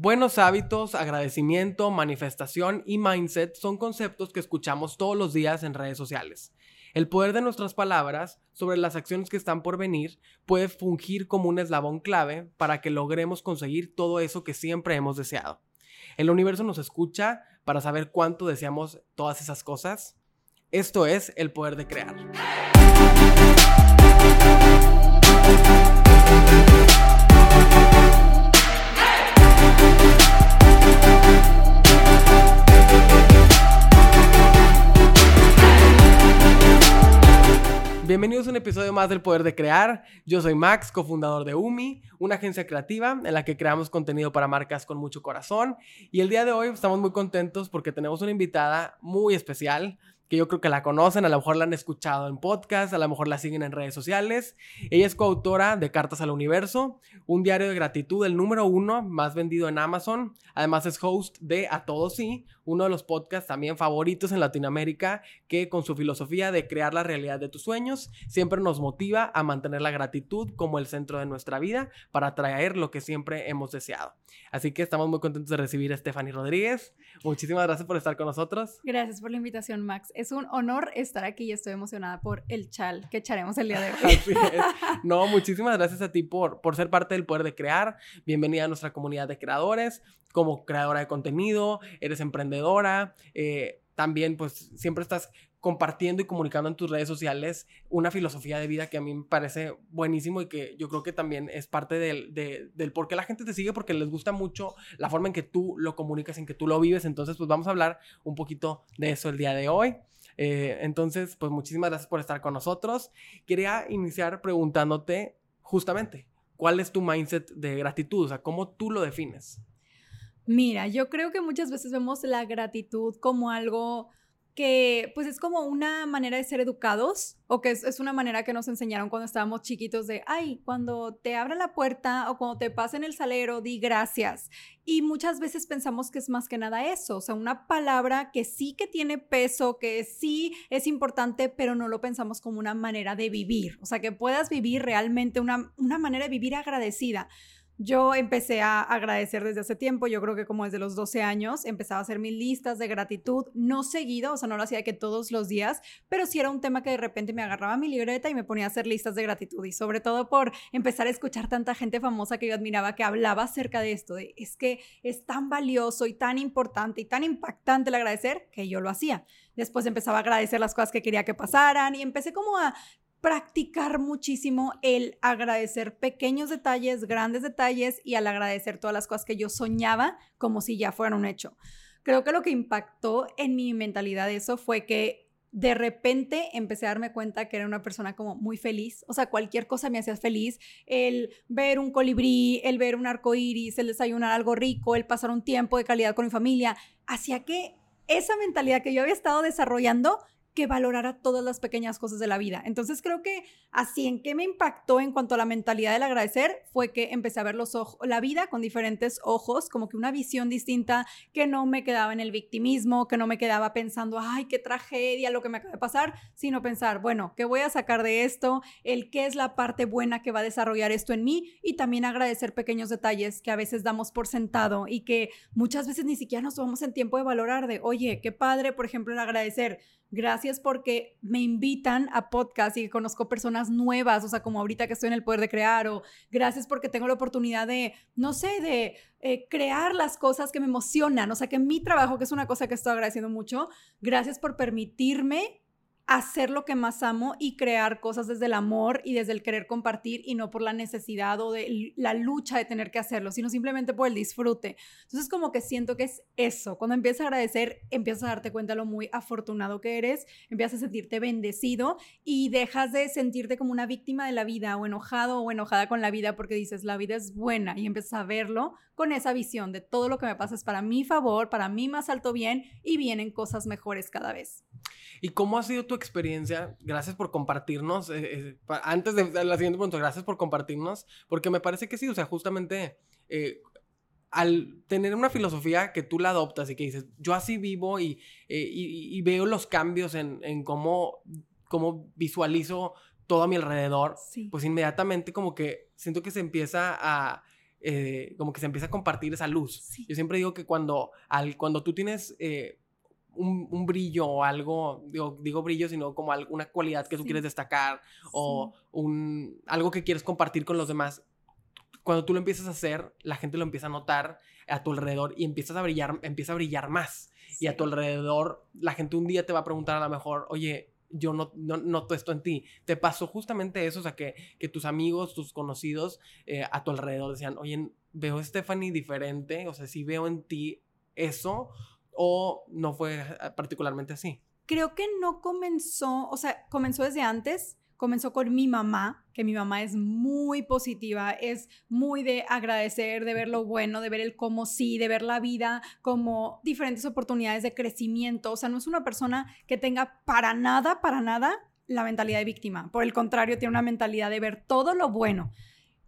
Buenos hábitos, agradecimiento, manifestación y mindset son conceptos que escuchamos todos los días en redes sociales. El poder de nuestras palabras sobre las acciones que están por venir puede fungir como un eslabón clave para que logremos conseguir todo eso que siempre hemos deseado. El universo nos escucha para saber cuánto deseamos todas esas cosas. Esto es el poder de crear. Bienvenidos a un episodio más del Poder de Crear. Yo soy Max, cofundador de UMI, una agencia creativa en la que creamos contenido para marcas con mucho corazón. Y el día de hoy estamos muy contentos porque tenemos una invitada muy especial que yo creo que la conocen, a lo mejor la han escuchado en podcast, a lo mejor la siguen en redes sociales. Ella es coautora de Cartas al Universo, un diario de gratitud, el número uno más vendido en Amazon. Además es host de A Todos Sí, uno de los podcasts también favoritos en Latinoamérica, que con su filosofía de crear la realidad de tus sueños, siempre nos motiva a mantener la gratitud como el centro de nuestra vida para traer lo que siempre hemos deseado. Así que estamos muy contentos de recibir a Stephanie Rodríguez. Muchísimas gracias por estar con nosotros. Gracias por la invitación, Max. Es un honor estar aquí y estoy emocionada por el chal que echaremos el día de hoy. No, muchísimas gracias a ti por, por ser parte del poder de crear. Bienvenida a nuestra comunidad de creadores como creadora de contenido, eres emprendedora, eh, también pues siempre estás compartiendo y comunicando en tus redes sociales una filosofía de vida que a mí me parece buenísimo y que yo creo que también es parte del, del por qué la gente te sigue porque les gusta mucho la forma en que tú lo comunicas, en que tú lo vives. Entonces, pues vamos a hablar un poquito de eso el día de hoy. Eh, entonces, pues muchísimas gracias por estar con nosotros. Quería iniciar preguntándote justamente, ¿cuál es tu mindset de gratitud? O sea, ¿cómo tú lo defines? Mira, yo creo que muchas veces vemos la gratitud como algo que pues es como una manera de ser educados o que es, una manera que nos enseñaron cuando estábamos chiquitos de, ay, cuando te abran la puerta o cuando te pasen el salero, di gracias. Y muchas veces pensamos que es más que nada eso, o sea, una palabra que sí que tiene peso, que sí es importante, pero no lo pensamos como una manera de vivir, o sea, que puedas vivir realmente una, una manera de vivir agradecida. Yo empecé a agradecer desde hace tiempo, yo creo que como desde los 12 años, empezaba a hacer mis listas de gratitud, no seguido, o sea, no lo hacía que todos los días, pero sí era un tema que de repente me agarraba mi libreta y me ponía a hacer listas de gratitud y sobre todo por empezar a escuchar tanta gente famosa que yo admiraba que hablaba acerca de esto, de es que es tan valioso y tan importante y tan impactante el agradecer que yo lo hacía. Después empezaba a agradecer las cosas que quería que pasaran y empecé como a practicar muchísimo el agradecer pequeños detalles, grandes detalles y al agradecer todas las cosas que yo soñaba como si ya fueran un hecho. Creo que lo que impactó en mi mentalidad eso fue que de repente empecé a darme cuenta que era una persona como muy feliz, o sea, cualquier cosa me hacía feliz, el ver un colibrí, el ver un arco iris, el desayunar algo rico, el pasar un tiempo de calidad con mi familia, hacía que esa mentalidad que yo había estado desarrollando que valorara todas las pequeñas cosas de la vida. Entonces creo que así en qué me impactó en cuanto a la mentalidad del agradecer fue que empecé a ver los ojos, la vida con diferentes ojos, como que una visión distinta, que no me quedaba en el victimismo, que no me quedaba pensando, ay, qué tragedia lo que me acaba de pasar, sino pensar, bueno, ¿qué voy a sacar de esto? El qué es la parte buena que va a desarrollar esto en mí y también agradecer pequeños detalles que a veces damos por sentado y que muchas veces ni siquiera nos tomamos en tiempo de valorar de, oye, qué padre, por ejemplo, el agradecer Gracias porque me invitan a podcast y conozco personas nuevas, o sea, como ahorita que estoy en el poder de crear, o gracias porque tengo la oportunidad de, no sé, de eh, crear las cosas que me emocionan, o sea, que mi trabajo, que es una cosa que estoy agradeciendo mucho, gracias por permitirme hacer lo que más amo y crear cosas desde el amor y desde el querer compartir y no por la necesidad o de la lucha de tener que hacerlo, sino simplemente por el disfrute. Entonces como que siento que es eso, cuando empiezas a agradecer, empiezas a darte cuenta de lo muy afortunado que eres, empiezas a sentirte bendecido y dejas de sentirte como una víctima de la vida o enojado o enojada con la vida porque dices, la vida es buena y empiezas a verlo con esa visión de todo lo que me pasa es para mi favor, para mi más alto bien y vienen cosas mejores cada vez. ¿Y cómo ha sido tu experiencia? Gracias por compartirnos. Eh, eh, antes de la siguiente pregunta, gracias por compartirnos, porque me parece que sí, o sea, justamente eh, al tener una filosofía que tú la adoptas y que dices, yo así vivo y, y, veo los cambios en, en, cómo, cómo visualizo todo a mi alrededor, pues inmediatamente como que siento que se empieza a eh, como que se empieza a compartir esa luz. Yo siempre digo que cuando, al, cuando tú tienes eh, un, brillo o algo, digo, digo brillo, sino como alguna cualidad que tú quieres destacar o un, algo que quieres compartir con los demás, cuando tú lo empiezas a hacer, la gente lo empieza a notar a tu alrededor y empiezas a brillar, empieza a brillar más. Y a tu alrededor, la gente un día te va a preguntar a lo mejor, oye, yo no, noto esto en ti. Te pasó justamente eso, o sea, que, que tus amigos, tus conocidos eh, a tu alrededor decían, oye, veo a Stephanie diferente, o sea, si veo en ti eso, o no fue ah, particularmente así. Creo que no comenzó, o sea, comenzó desde antes, comenzó con mi mamá, que mi mamá es muy positiva, es muy de agradecer, de ver lo bueno, de ver el cómo sí, de ver la vida como diferentes oportunidades de crecimiento. O sea, no es una persona que tenga para nada, para nada la mentalidad de víctima. Por el contrario, tiene una mentalidad de ver todo lo bueno.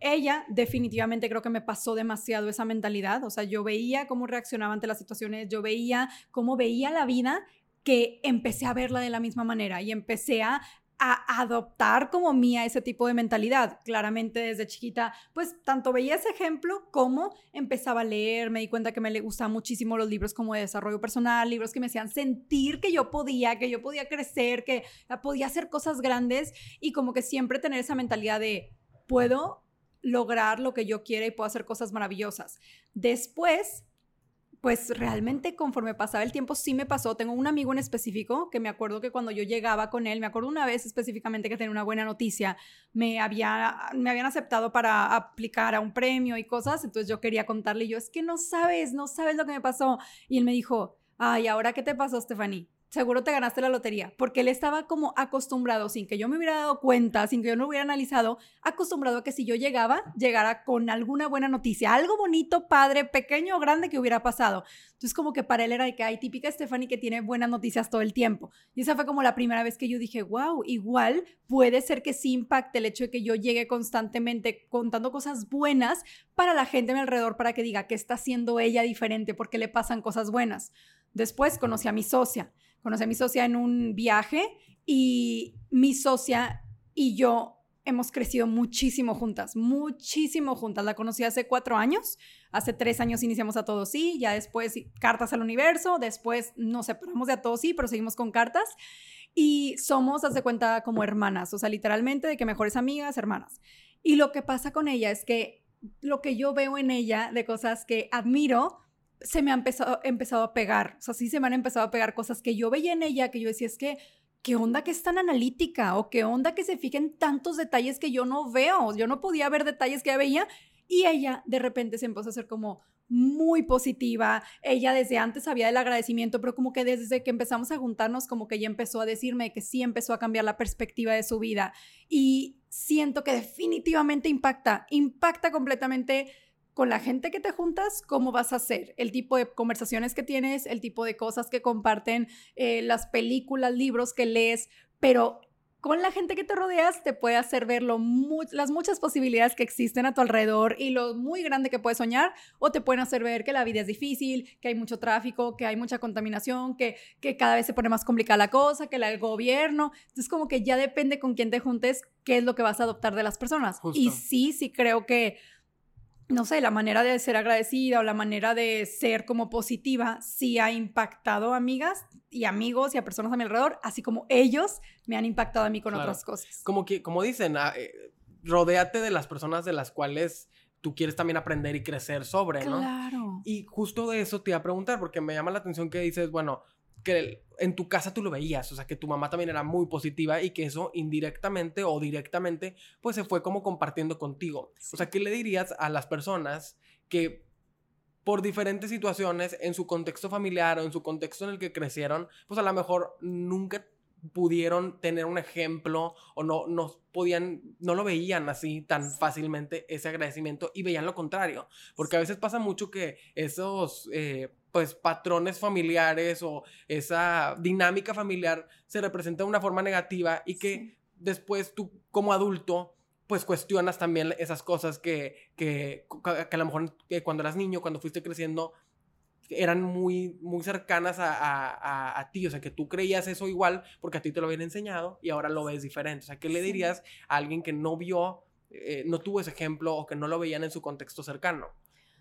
Ella definitivamente creo que me pasó demasiado esa mentalidad, o sea, yo veía cómo reaccionaba ante las situaciones, yo veía cómo veía la vida que empecé a verla de la misma manera y empecé a adoptar como mía ese tipo de mentalidad. Claramente desde chiquita, pues tanto veía ese ejemplo como empezaba a leer, me di cuenta que me le gustaban muchísimo los libros como de desarrollo personal, libros que me hacían sentir que yo podía, que yo podía crecer, que podía hacer cosas grandes y como que siempre tener esa mentalidad de puedo lograr lo que yo quiera y puedo hacer cosas maravillosas. Después pues realmente conforme pasaba el tiempo sí me pasó. Tengo un amigo en específico que me acuerdo que cuando yo llegaba con él, me acuerdo una vez específicamente que tenía una buena noticia, me, había, me habían aceptado para aplicar a un premio y cosas, entonces yo quería contarle, y yo es que no sabes, no sabes lo que me pasó. Y él me dijo, ay, ¿ahora qué te pasó, Stephanie? Seguro te ganaste la lotería, porque él estaba como acostumbrado, sin que yo me hubiera dado cuenta, sin que yo no hubiera analizado, acostumbrado a que si yo llegaba, llegara con alguna buena noticia, algo bonito, padre, pequeño o grande que hubiera pasado. Entonces como que para él era de que hay típica Stephanie que tiene buenas noticias todo el tiempo. Y esa fue como la primera vez que yo dije, wow, igual puede ser que sí impacte el hecho de que yo llegue constantemente contando cosas buenas para la gente a mi alrededor, para que diga que está haciendo ella diferente, porque le pasan cosas buenas. Después conocí a mi socia Conocí a mi socia en un viaje y mi socia y yo hemos crecido muchísimo juntas, muchísimo juntas. La conocí hace cuatro años, hace tres años iniciamos a todos sí, ya después cartas al universo, después nos separamos de a todos sí, pero seguimos con cartas y somos, haz de cuenta, como hermanas, o sea, literalmente de que mejores amigas, hermanas. Y lo que pasa con ella es que lo que yo veo en ella de cosas que admiro, se me ha empezado, empezado a pegar. O sea, sí se me han empezado a pegar cosas que yo veía en ella, que yo decía, es que, ¿qué onda que es tan analítica? ¿O qué onda que se fijen tantos detalles que yo no veo? Yo no podía ver detalles que ella veía. Y ella de repente se empezó a hacer como muy positiva. Ella desde antes sabía del agradecimiento, pero como que desde que empezamos a juntarnos, como que ella empezó a decirme que sí empezó a cambiar la perspectiva de su vida. Y siento que definitivamente impacta, impacta completamente con la gente que te juntas, cómo vas a hacer, el tipo de conversaciones que tienes, el tipo de cosas que comparten, eh, las películas, libros que lees, pero con la gente que te rodeas te puede hacer ver las muchas posibilidades que existen a tu alrededor y lo muy grande que puedes soñar, o te pueden hacer ver que la vida es difícil, que hay mucho tráfico, que hay mucha contaminación, que, que cada vez se pone más complicada la cosa, que el gobierno. Entonces, como que ya depende con quién te juntes, qué es lo que vas a adoptar de las personas. Y sí, sí creo que no sé, la manera de ser agradecida o la manera de ser como positiva sí ha impactado a amigas y amigos y a personas a mi alrededor, así como ellos me han impactado a mí con otras cosas. Como que, como dicen, ah, eh, rodéate de las personas de las cuales tú quieres también aprender y crecer sobre, ¿no? Claro. Y justo de eso te iba a preguntar, porque me llama la atención que dices, bueno, que en tu casa tú lo veías, o sea, que tu mamá también era muy positiva y que eso indirectamente o directamente, pues se fue como compartiendo contigo. O sea, ¿qué le dirías a las personas que por diferentes situaciones en su contexto familiar o en su contexto en el que crecieron, pues a lo mejor nunca pudieron tener un ejemplo o no, no podían, no lo veían así tan fácilmente ese agradecimiento y veían lo contrario. Porque a veces pasa mucho que esos, eh, pues, patrones familiares o esa dinámica familiar se representa de una forma negativa y que después tú como adulto pues cuestionas también esas cosas que, que, que a lo mejor que cuando eras niño, cuando fuiste creciendo, eran muy, muy cercanas a, ti, o sea, que tú creías eso igual porque a ti te lo habían enseñado y ahora lo ves diferente. O sea, ¿qué le dirías a alguien que no vio eh, no tuvo ese ejemplo o que no lo veían en su contexto cercano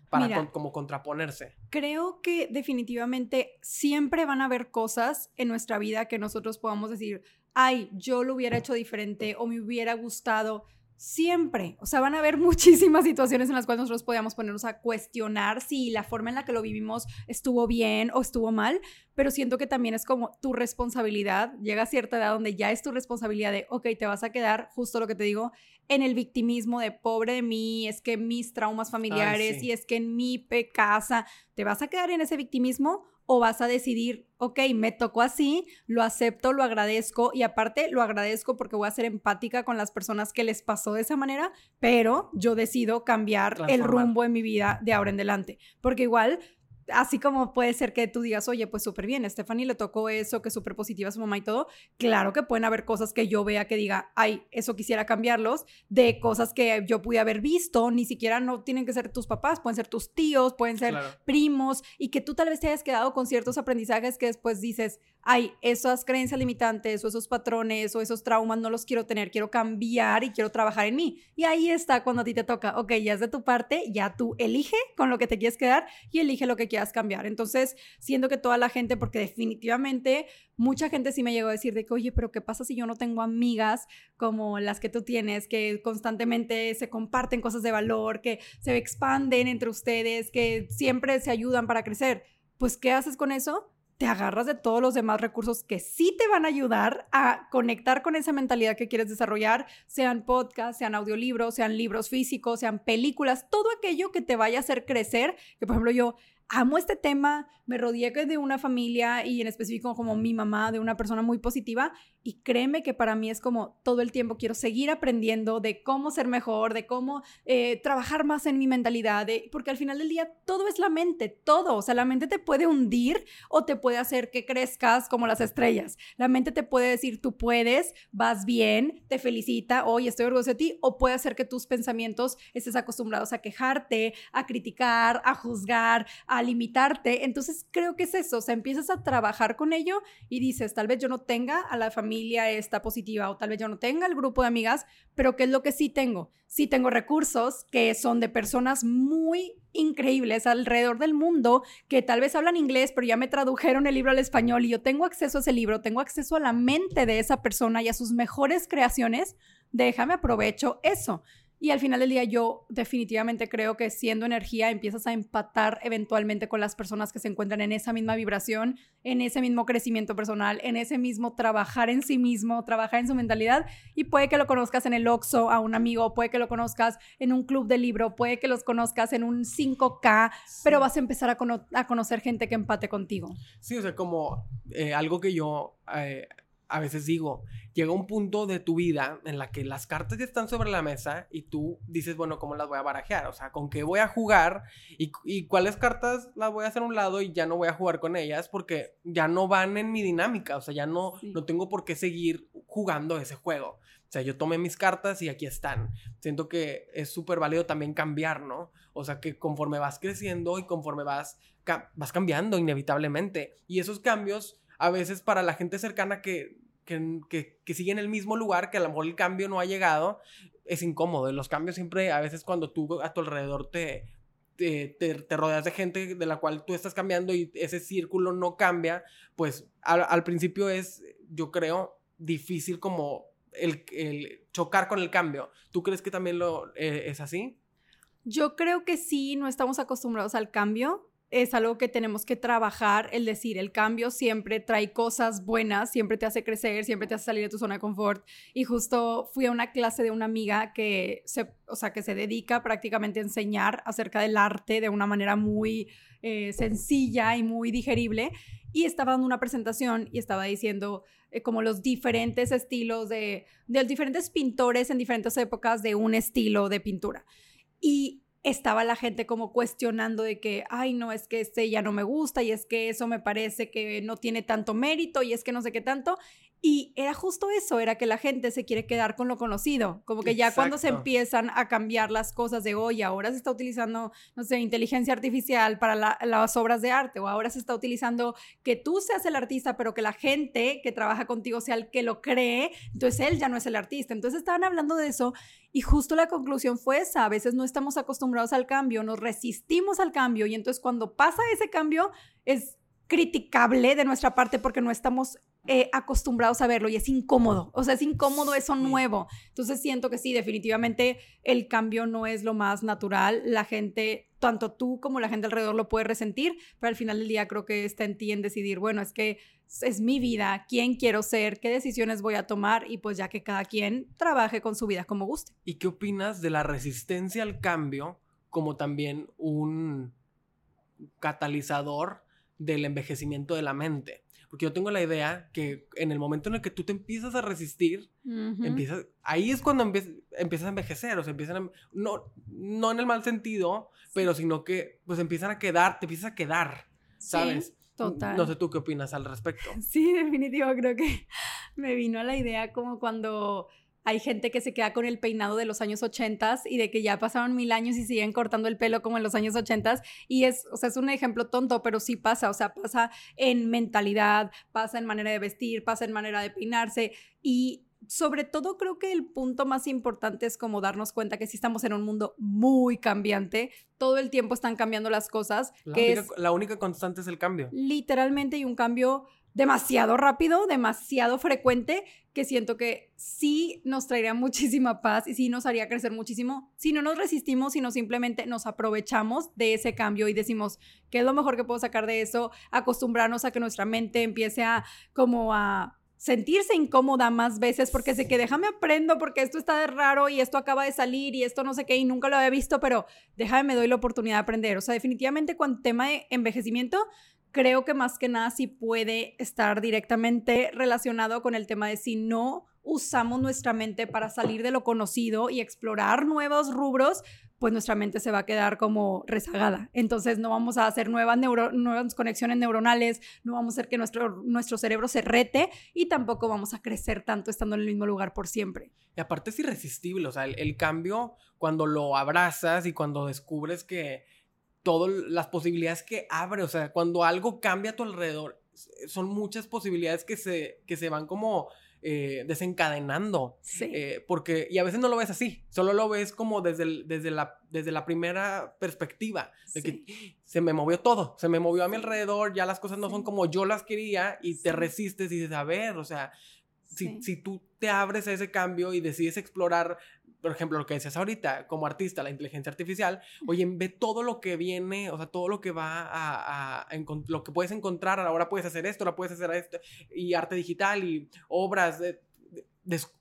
para como contraponerse. Creo que definitivamente siempre van a haber cosas en nuestra vida que nosotros podamos decir, ay, yo lo hubiera hecho diferente o me hubiera gustado Siempre. O sea, van a haber muchísimas situaciones en las cuales nosotros podíamos ponernos a cuestionar si la forma en la que lo vivimos estuvo bien o estuvo mal, pero siento que también es como tu responsabilidad. Llega a cierta edad donde ya es tu responsabilidad de, ok, te vas a quedar, justo lo que te digo, en el victimismo de pobre de mí, es que mis traumas familiares y es que en mi casa, ¿te vas a quedar en ese victimismo o vas a decidir, ok, me tocó así, lo acepto, lo agradezco y aparte lo agradezco porque voy a ser empática con las personas que les pasó de esa manera, pero yo decido cambiar el rumbo en mi vida de ahora en adelante, porque igual así como puede ser que tú digas, oye, pues súper bien, Stephanie le tocó eso, que súper positiva su mamá y todo, claro que pueden haber cosas que yo vea que diga, ay, eso quisiera cambiarlos, de cosas que yo pude haber visto, ni siquiera no tienen que ser tus papás, pueden ser tus tíos, pueden ser primos, y que tú tal vez te hayas quedado con ciertos aprendizajes que después dices, ay, esas creencias limitantes o esos patrones o esos traumas no los quiero tener, quiero cambiar y quiero trabajar en mí. Y ahí está cuando a ti te toca, ok, ya es de tu parte, ya tú elige con lo que te quieres quedar y elige lo que cambiar. Entonces, siento que toda la gente, porque definitivamente mucha gente sí me llegó a decir de que, oye, pero ¿qué pasa si yo no tengo amigas como las que tú tienes, que constantemente se comparten cosas de valor, que se expanden entre ustedes, que siempre se ayudan para crecer? Pues, ¿qué haces con eso? te agarras de todos los demás recursos que sí te van a ayudar a conectar con esa mentalidad que quieres desarrollar, sean podcasts, sean audiolibros, sean libros físicos, sean películas, todo aquello que te vaya a hacer crecer, que por ejemplo yo amo este tema, me rodeé de una familia y en específico como mi mamá, de una persona muy positiva y créeme que para mí es como todo el tiempo quiero seguir aprendiendo de cómo ser mejor, de cómo eh, trabajar más en mi mentalidad, porque al final del día todo es la mente, todo, o sea, la mente te puede hundir o te puede hacer que crezcas como las estrellas. La mente te puede decir, tú puedes, vas bien, te felicita, hoy estoy orgulloso de ti, o puede hacer que tus pensamientos estés acostumbrados a quejarte, a criticar, a juzgar, a limitarte. Entonces creo que es eso, o sea, empiezas a trabajar con ello y dices, tal vez yo no tenga a la familia esta positiva o tal vez yo no tenga el grupo de amigas, pero ¿qué es lo que sí tengo? Sí tengo recursos que son de personas muy increíbles alrededor del mundo que tal vez hablan inglés, pero ya me tradujeron el libro al español y yo tengo acceso a ese libro, tengo acceso a la mente de esa persona y a sus mejores creaciones, déjame aprovecho eso. Y al final del día yo definitivamente creo que siendo energía empiezas a empatar eventualmente con las personas que se encuentran en esa misma vibración, en ese mismo crecimiento personal, en ese mismo trabajar en sí mismo, trabajar en su mentalidad. Y puede que lo conozcas en el Oxxo a un amigo, puede que lo conozcas en un club de libro, puede que los conozcas en un 5K, pero vas a empezar a, a, conocer gente que empate contigo. Sí, o sea, como eh, algo que yo... Eh, a veces digo, llega un punto de tu vida en la que las cartas ya están sobre la mesa y tú dices, bueno, ¿cómo las voy a barajear? O sea, ¿con qué voy a jugar? ¿Y, cuáles cartas las voy a hacer a un lado y ya no voy a jugar con ellas? Porque ya no van en mi dinámica, o sea, ya no, no tengo por qué seguir jugando ese juego. O sea, yo tomé mis cartas y aquí están. Siento que es súper válido también cambiar, ¿no? O sea, que conforme vas creciendo y conforme vas, vas cambiando inevitablemente. Y esos cambios a veces para la gente cercana que, que, que, sigue en el mismo lugar, que a lo mejor el cambio no ha llegado, es incómodo. Los cambios siempre, a veces cuando tú a tu alrededor te, te, te, rodeas de gente de la cual tú estás cambiando y ese círculo no cambia, pues al, principio es, yo creo, difícil como el, el, chocar con el cambio. ¿Tú crees que también lo, eh, es así? Yo creo que sí, no estamos acostumbrados al cambio es algo que tenemos que trabajar, el decir, el cambio siempre trae cosas buenas, siempre te hace crecer, siempre te hace salir de tu zona de confort. Y justo fui a una clase de una amiga que se, o sea, que se dedica prácticamente a enseñar acerca del arte de una manera muy eh, sencilla y muy digerible. Y estaba dando una presentación y estaba diciendo eh, como los diferentes estilos de, de los diferentes pintores en diferentes épocas de un estilo de pintura. Y estaba la gente como cuestionando de que, ay, no, es que este ya no me gusta y es que eso me parece que no tiene tanto mérito y es que no sé qué tanto. Y era justo eso, era que la gente se quiere quedar con lo conocido, como que ya cuando se empiezan a cambiar las cosas de hoy, ahora se está utilizando, no sé, inteligencia artificial para las obras de arte, o ahora se está utilizando que tú seas el artista, pero que la gente que trabaja contigo sea el que lo cree, entonces él ya no es el artista. Entonces estaban hablando de eso y justo la conclusión fue esa, a veces no estamos acostumbrados al cambio, nos resistimos al cambio y entonces cuando pasa ese cambio es criticable de nuestra parte porque no estamos eh, acostumbrados a verlo y es incómodo, o sea, es incómodo eso nuevo. Entonces siento que sí, definitivamente el cambio no es lo más natural. La gente, tanto tú como la gente alrededor lo puede resentir, pero al final del día creo que está en ti en decidir, bueno, es que es mi vida, quién quiero ser, qué decisiones voy a tomar y pues ya que cada quien trabaje con su vida como guste. ¿Y qué opinas de la resistencia al cambio como también un catalizador del envejecimiento de la mente? Porque yo tengo la idea que en el momento en el que tú te empiezas a resistir, empiezas, ahí es cuando empiezas, a envejecer, o sea, empiezan no, no en el mal sentido, pero sino que pues empiezan a quedar, te empiezas a quedar, ¿sabes? total. No sé tú qué opinas al respecto. Sí, definitivo, creo que me vino a la idea como cuando hay gente que se queda con el peinado de los años 80 y de que ya pasaron mil años y siguen cortando el pelo como en los años 80 y es, o sea, es un ejemplo tonto, pero sí pasa, o sea, pasa en mentalidad, pasa en manera de vestir, pasa en manera de peinarse y sobre todo creo que el punto más importante es como darnos cuenta que sí estamos en un mundo muy cambiante, todo el tiempo están cambiando las cosas. La, que única, la única constante es el cambio. Literalmente hay un cambio demasiado rápido, demasiado frecuente, que siento que sí nos traería muchísima paz y sí nos haría crecer muchísimo si no nos resistimos, sino simplemente nos aprovechamos de ese cambio y decimos, ¿qué es lo mejor que puedo sacar de eso? Acostumbrarnos a que nuestra mente empiece a como a sentirse incómoda más veces porque sé que déjame aprendo porque esto está de raro y esto acaba de salir y esto no sé qué y nunca lo había visto, pero déjame me doy la oportunidad de aprender. O sea, definitivamente con tema de envejecimiento, creo que más que nada sí puede estar directamente relacionado con el tema de si no usamos nuestra mente para salir de lo conocido y explorar nuevos rubros, pues nuestra mente se va a quedar como rezagada. Entonces no vamos a hacer nuevas, nuevas conexiones neuronales, no vamos a hacer que nuestro, nuestro cerebro se rete y tampoco vamos a crecer tanto estando en el mismo lugar por siempre. Y aparte es irresistible, o sea, el cambio cuando lo abrazas y cuando descubres que todas las posibilidades que abre, o sea, cuando algo cambia a tu alrededor, son muchas posibilidades que se, que se van como eh, desencadenando. Sí. Eh, porque, y a veces no lo ves así, solo lo ves como desde, desde, la, desde la primera perspectiva, de que se me movió todo, se me movió a mi alrededor, ya las cosas no son como yo las quería y te resistes y dices, a ver, o sea, si, si, tú te abres a ese cambio y decides explorar por ejemplo, lo que decías ahorita, como artista, la inteligencia artificial, oye, ve todo lo que viene, o sea, todo lo que va a, lo que puedes encontrar, ahora puedes hacer esto, ahora puedes hacer esto, y arte digital y obras,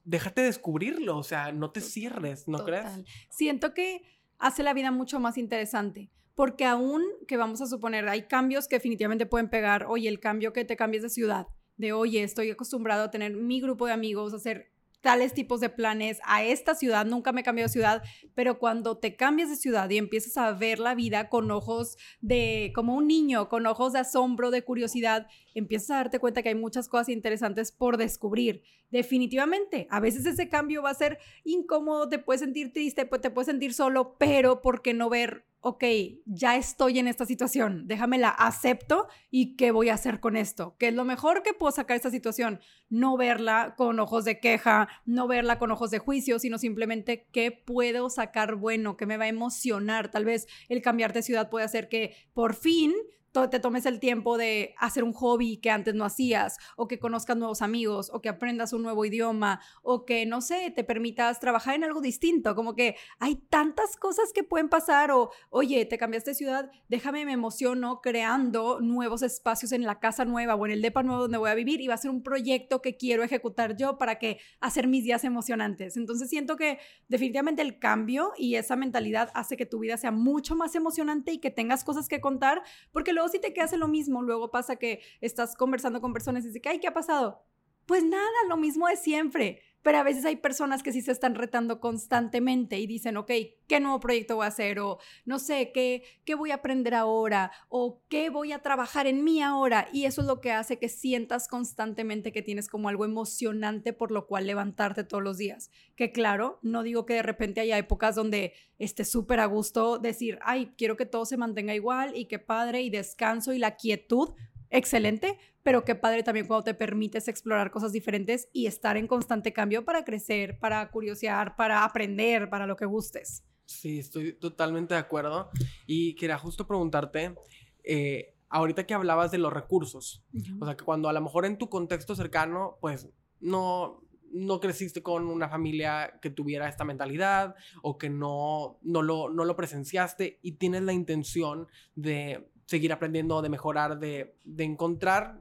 déjate descubrirlo, o sea, no te cierres, ¿no crees? Siento que hace la vida mucho más interesante. Porque aún que vamos a suponer, hay cambios que definitivamente pueden pegar, oye, el cambio que te cambies de ciudad, de oye, estoy acostumbrado a tener mi grupo de amigos, a hacer tales tipos de planes a esta ciudad, nunca me he cambiado de ciudad, pero cuando te cambias de ciudad y empiezas a ver la vida con ojos de, como un niño, con ojos de asombro, de curiosidad, empiezas a darte cuenta que hay muchas cosas interesantes por descubrir. Definitivamente, a veces ese cambio va a ser incómodo, te puedes sentir triste, te puedes sentir solo, pero ¿por qué no ver ok, ya estoy en esta situación, déjame la acepto y qué voy a hacer con esto. ¿Qué es lo mejor que puedo sacar de esta situación? No verla con ojos de queja, no verla con ojos de juicio, sino simplemente qué puedo sacar bueno, qué me va a emocionar. Tal vez el cambiar de ciudad puede hacer que por fin te tomes el tiempo de hacer un hobby que antes no hacías, o que conozcas nuevos amigos, o que aprendas un nuevo idioma, o que, no sé, te permitas trabajar en algo distinto, como que hay tantas cosas que pueden pasar, o, oye, te cambiaste de ciudad, déjame, me emociono creando nuevos espacios en la casa nueva o en el depa nuevo donde voy a vivir, y va a ser un proyecto que quiero ejecutar yo para que hacer mis días emocionantes. Entonces siento que definitivamente el cambio y esa mentalidad hace que tu vida sea mucho más emocionante y que tengas cosas que contar, porque luego si te quedas en lo mismo, luego pasa que estás conversando con personas y dices, ay, ¿qué ha pasado? Pues nada, lo mismo de siempre. Pero a veces hay personas que sí se están retando constantemente y dicen, ok, ¿qué nuevo proyecto voy a hacer? O no sé, ¿qué, qué voy a aprender ahora? O ¿qué voy a trabajar en mí ahora? Y eso es lo que hace que sientas constantemente que tienes como algo emocionante por lo cual levantarte todos los días. Que claro, no digo que de repente haya épocas donde esté súper a gusto decir, ay, quiero que todo se mantenga igual y qué padre y descanso y la quietud, excelente, pero qué padre también cuando te permites explorar cosas diferentes y estar en constante cambio para crecer, para curiosear, para aprender, para lo que gustes. Sí, estoy totalmente de acuerdo. Y quería justo preguntarte, eh, ahorita que hablabas de los recursos, o sea, que cuando a lo mejor en tu contexto cercano, pues no, no creciste con una familia que tuviera esta mentalidad o que no, no, lo, no lo presenciaste y tienes la intención de seguir aprendiendo, de mejorar, de, de encontrar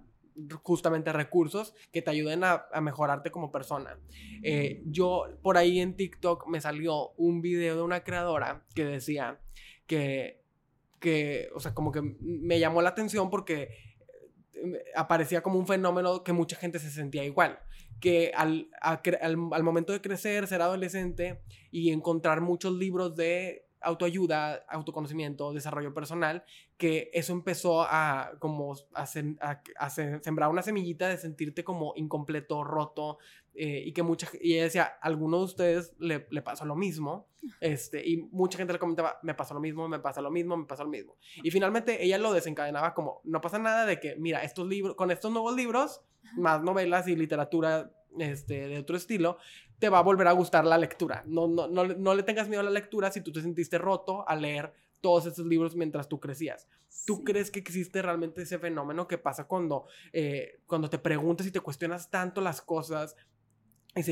justamente recursos que te ayuden a, mejorarte como persona. Eh, yo por ahí en TikTok me salió un video de una creadora que decía que, que, o sea, como que me llamó la atención porque eh, aparecía como un fenómeno que mucha gente se sentía igual. Que al, al momento de crecer, ser adolescente y encontrar muchos libros de autoayuda, autoconocimiento, desarrollo personal, que eso empezó a como a, sembrar una semillita de sentirte como incompleto, roto, eh, y que mucha y ella decía, a alguno de ustedes le, le, pasó lo mismo, este, y mucha gente le comentaba, me pasó lo mismo, me pasa lo mismo, me pasa lo mismo. Y finalmente ella lo desencadenaba como, no pasa nada de que, mira, estos libros, con estos nuevos libros, más novelas y literatura este, de otro estilo, te va a volver a gustar la lectura. No, no, no, no le tengas miedo a la lectura si tú te sentiste roto al leer todos esos libros mientras tú crecías. ¿Tú crees que existe realmente ese fenómeno que pasa cuando, eh, cuando te preguntas y te cuestionas tanto las cosas? Y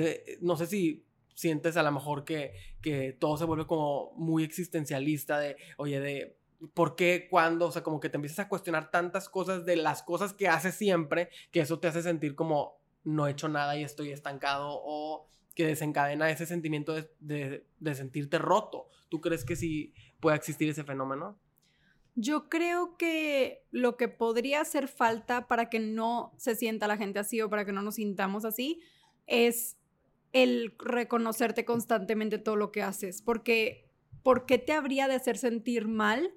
no sé si sientes a lo mejor que, que todo se vuelve como muy existencialista de, oye, de por qué, cuándo, o sea, como que te empiezas a cuestionar tantas cosas de las cosas que haces siempre, que eso te hace sentir como no he hecho nada y estoy estancado o que desencadena ese sentimiento de, sentirte roto. ¿Tú crees que sí puede existir ese fenómeno? Yo creo que lo que podría hacer falta para que no se sienta la gente así o para que no nos sintamos así es el reconocerte constantemente todo lo que haces. Porque, ¿por qué te habría de hacer sentir mal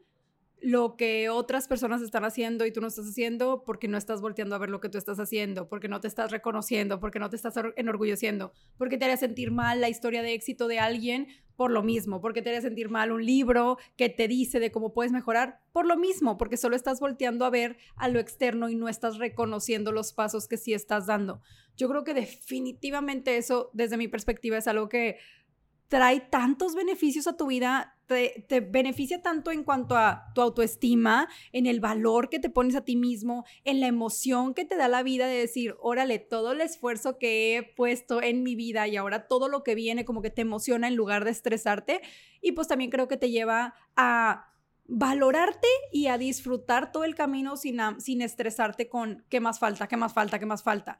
lo que otras personas están haciendo y tú no estás haciendo porque no estás volteando a ver lo que tú estás haciendo, porque no te estás reconociendo, porque no te estás enorgulleciendo, porque te haría sentir mal la historia de éxito de alguien por lo mismo, porque te haría sentir mal un libro que te dice de cómo puedes mejorar por lo mismo, porque solo estás volteando a ver a lo externo y no estás reconociendo los pasos que sí estás dando. Yo creo que definitivamente eso, desde mi perspectiva, es algo que trae tantos beneficios a tu vida, te, beneficia tanto en cuanto a tu autoestima, en el valor que te pones a ti mismo, en la emoción que te da la vida de decir, órale, todo el esfuerzo que he puesto en mi vida y ahora todo lo que viene como que te emociona en lugar de estresarte. Y pues también creo que te lleva a valorarte y a disfrutar todo el camino sin, sin estresarte con qué más falta, qué más falta, qué más falta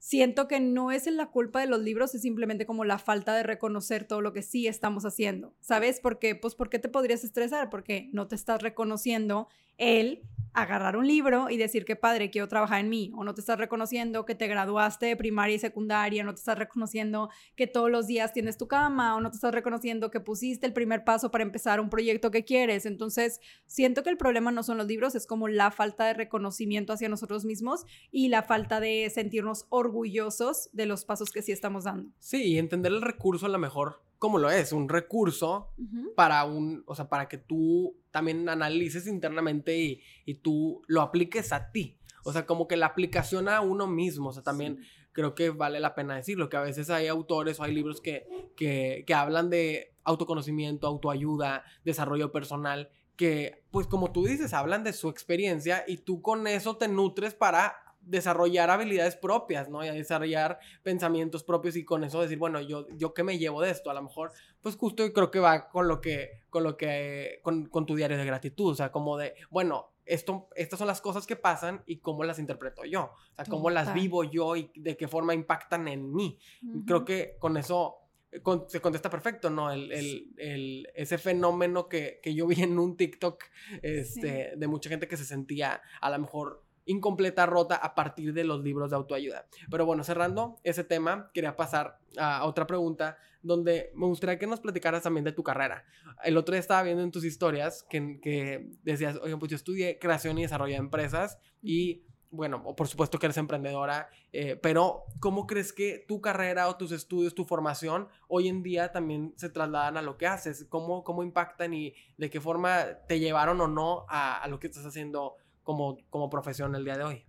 siento que no es en la culpa de los libros, es simplemente como la falta de reconocer todo lo que sí estamos haciendo, ¿sabes? Porque, pues, ¿por qué te podrías estresar? Porque no te estás reconociendo el agarrar un libro y decir que padre, quiero trabajar en mí, o no te estás reconociendo que te graduaste de primaria y secundaria, no te estás reconociendo que todos los días tienes tu cama, o no te estás reconociendo que pusiste el primer paso para empezar un proyecto que quieres. Entonces, siento que el problema no son los libros, es como la falta de reconocimiento hacia nosotros mismos y la falta de sentirnos orgullosos de los pasos que sí estamos dando. Sí, y entender el recurso a lo mejor como lo es, un recurso para un, o sea, para que tú también analices internamente y, y, tú lo apliques a ti. O sea, como que la aplicación a uno mismo, o sea, también creo que vale la pena decirlo, que a veces hay autores o hay libros que, que, que hablan de autoconocimiento, autoayuda, desarrollo personal, que, pues como tú dices, hablan de su experiencia y tú con eso te nutres para desarrollar habilidades propias, ¿no? Y a desarrollar pensamientos propios y con eso decir, bueno, yo, yo qué me llevo de esto, a lo mejor, pues justo creo que va con lo que, con lo que, con, con tu diario de gratitud, o sea, como de, bueno, esto, estas son las cosas que pasan y cómo las interpreto yo, o sea, cómo las vivo yo y de qué forma impactan en mí. Creo que con eso eh, se contesta perfecto, ¿no? El, el, el, ese fenómeno que, que, yo vi en un TikTok este, de mucha gente que se sentía a lo mejor incompleta, rota a partir de los libros de autoayuda. Pero bueno, cerrando ese tema, quería pasar a otra pregunta donde me gustaría que nos platicaras también de tu carrera. El otro día estaba viendo en tus historias que, que decías, oye, pues yo estudié creación y desarrollo de empresas y bueno, por supuesto que eres emprendedora, eh, pero ¿cómo crees que tu carrera o tus estudios, tu formación, hoy en día también se trasladan a lo que haces? ¿Cómo, cómo impactan y de qué forma te llevaron o no a, a lo que estás haciendo como, como profesión el día de hoy?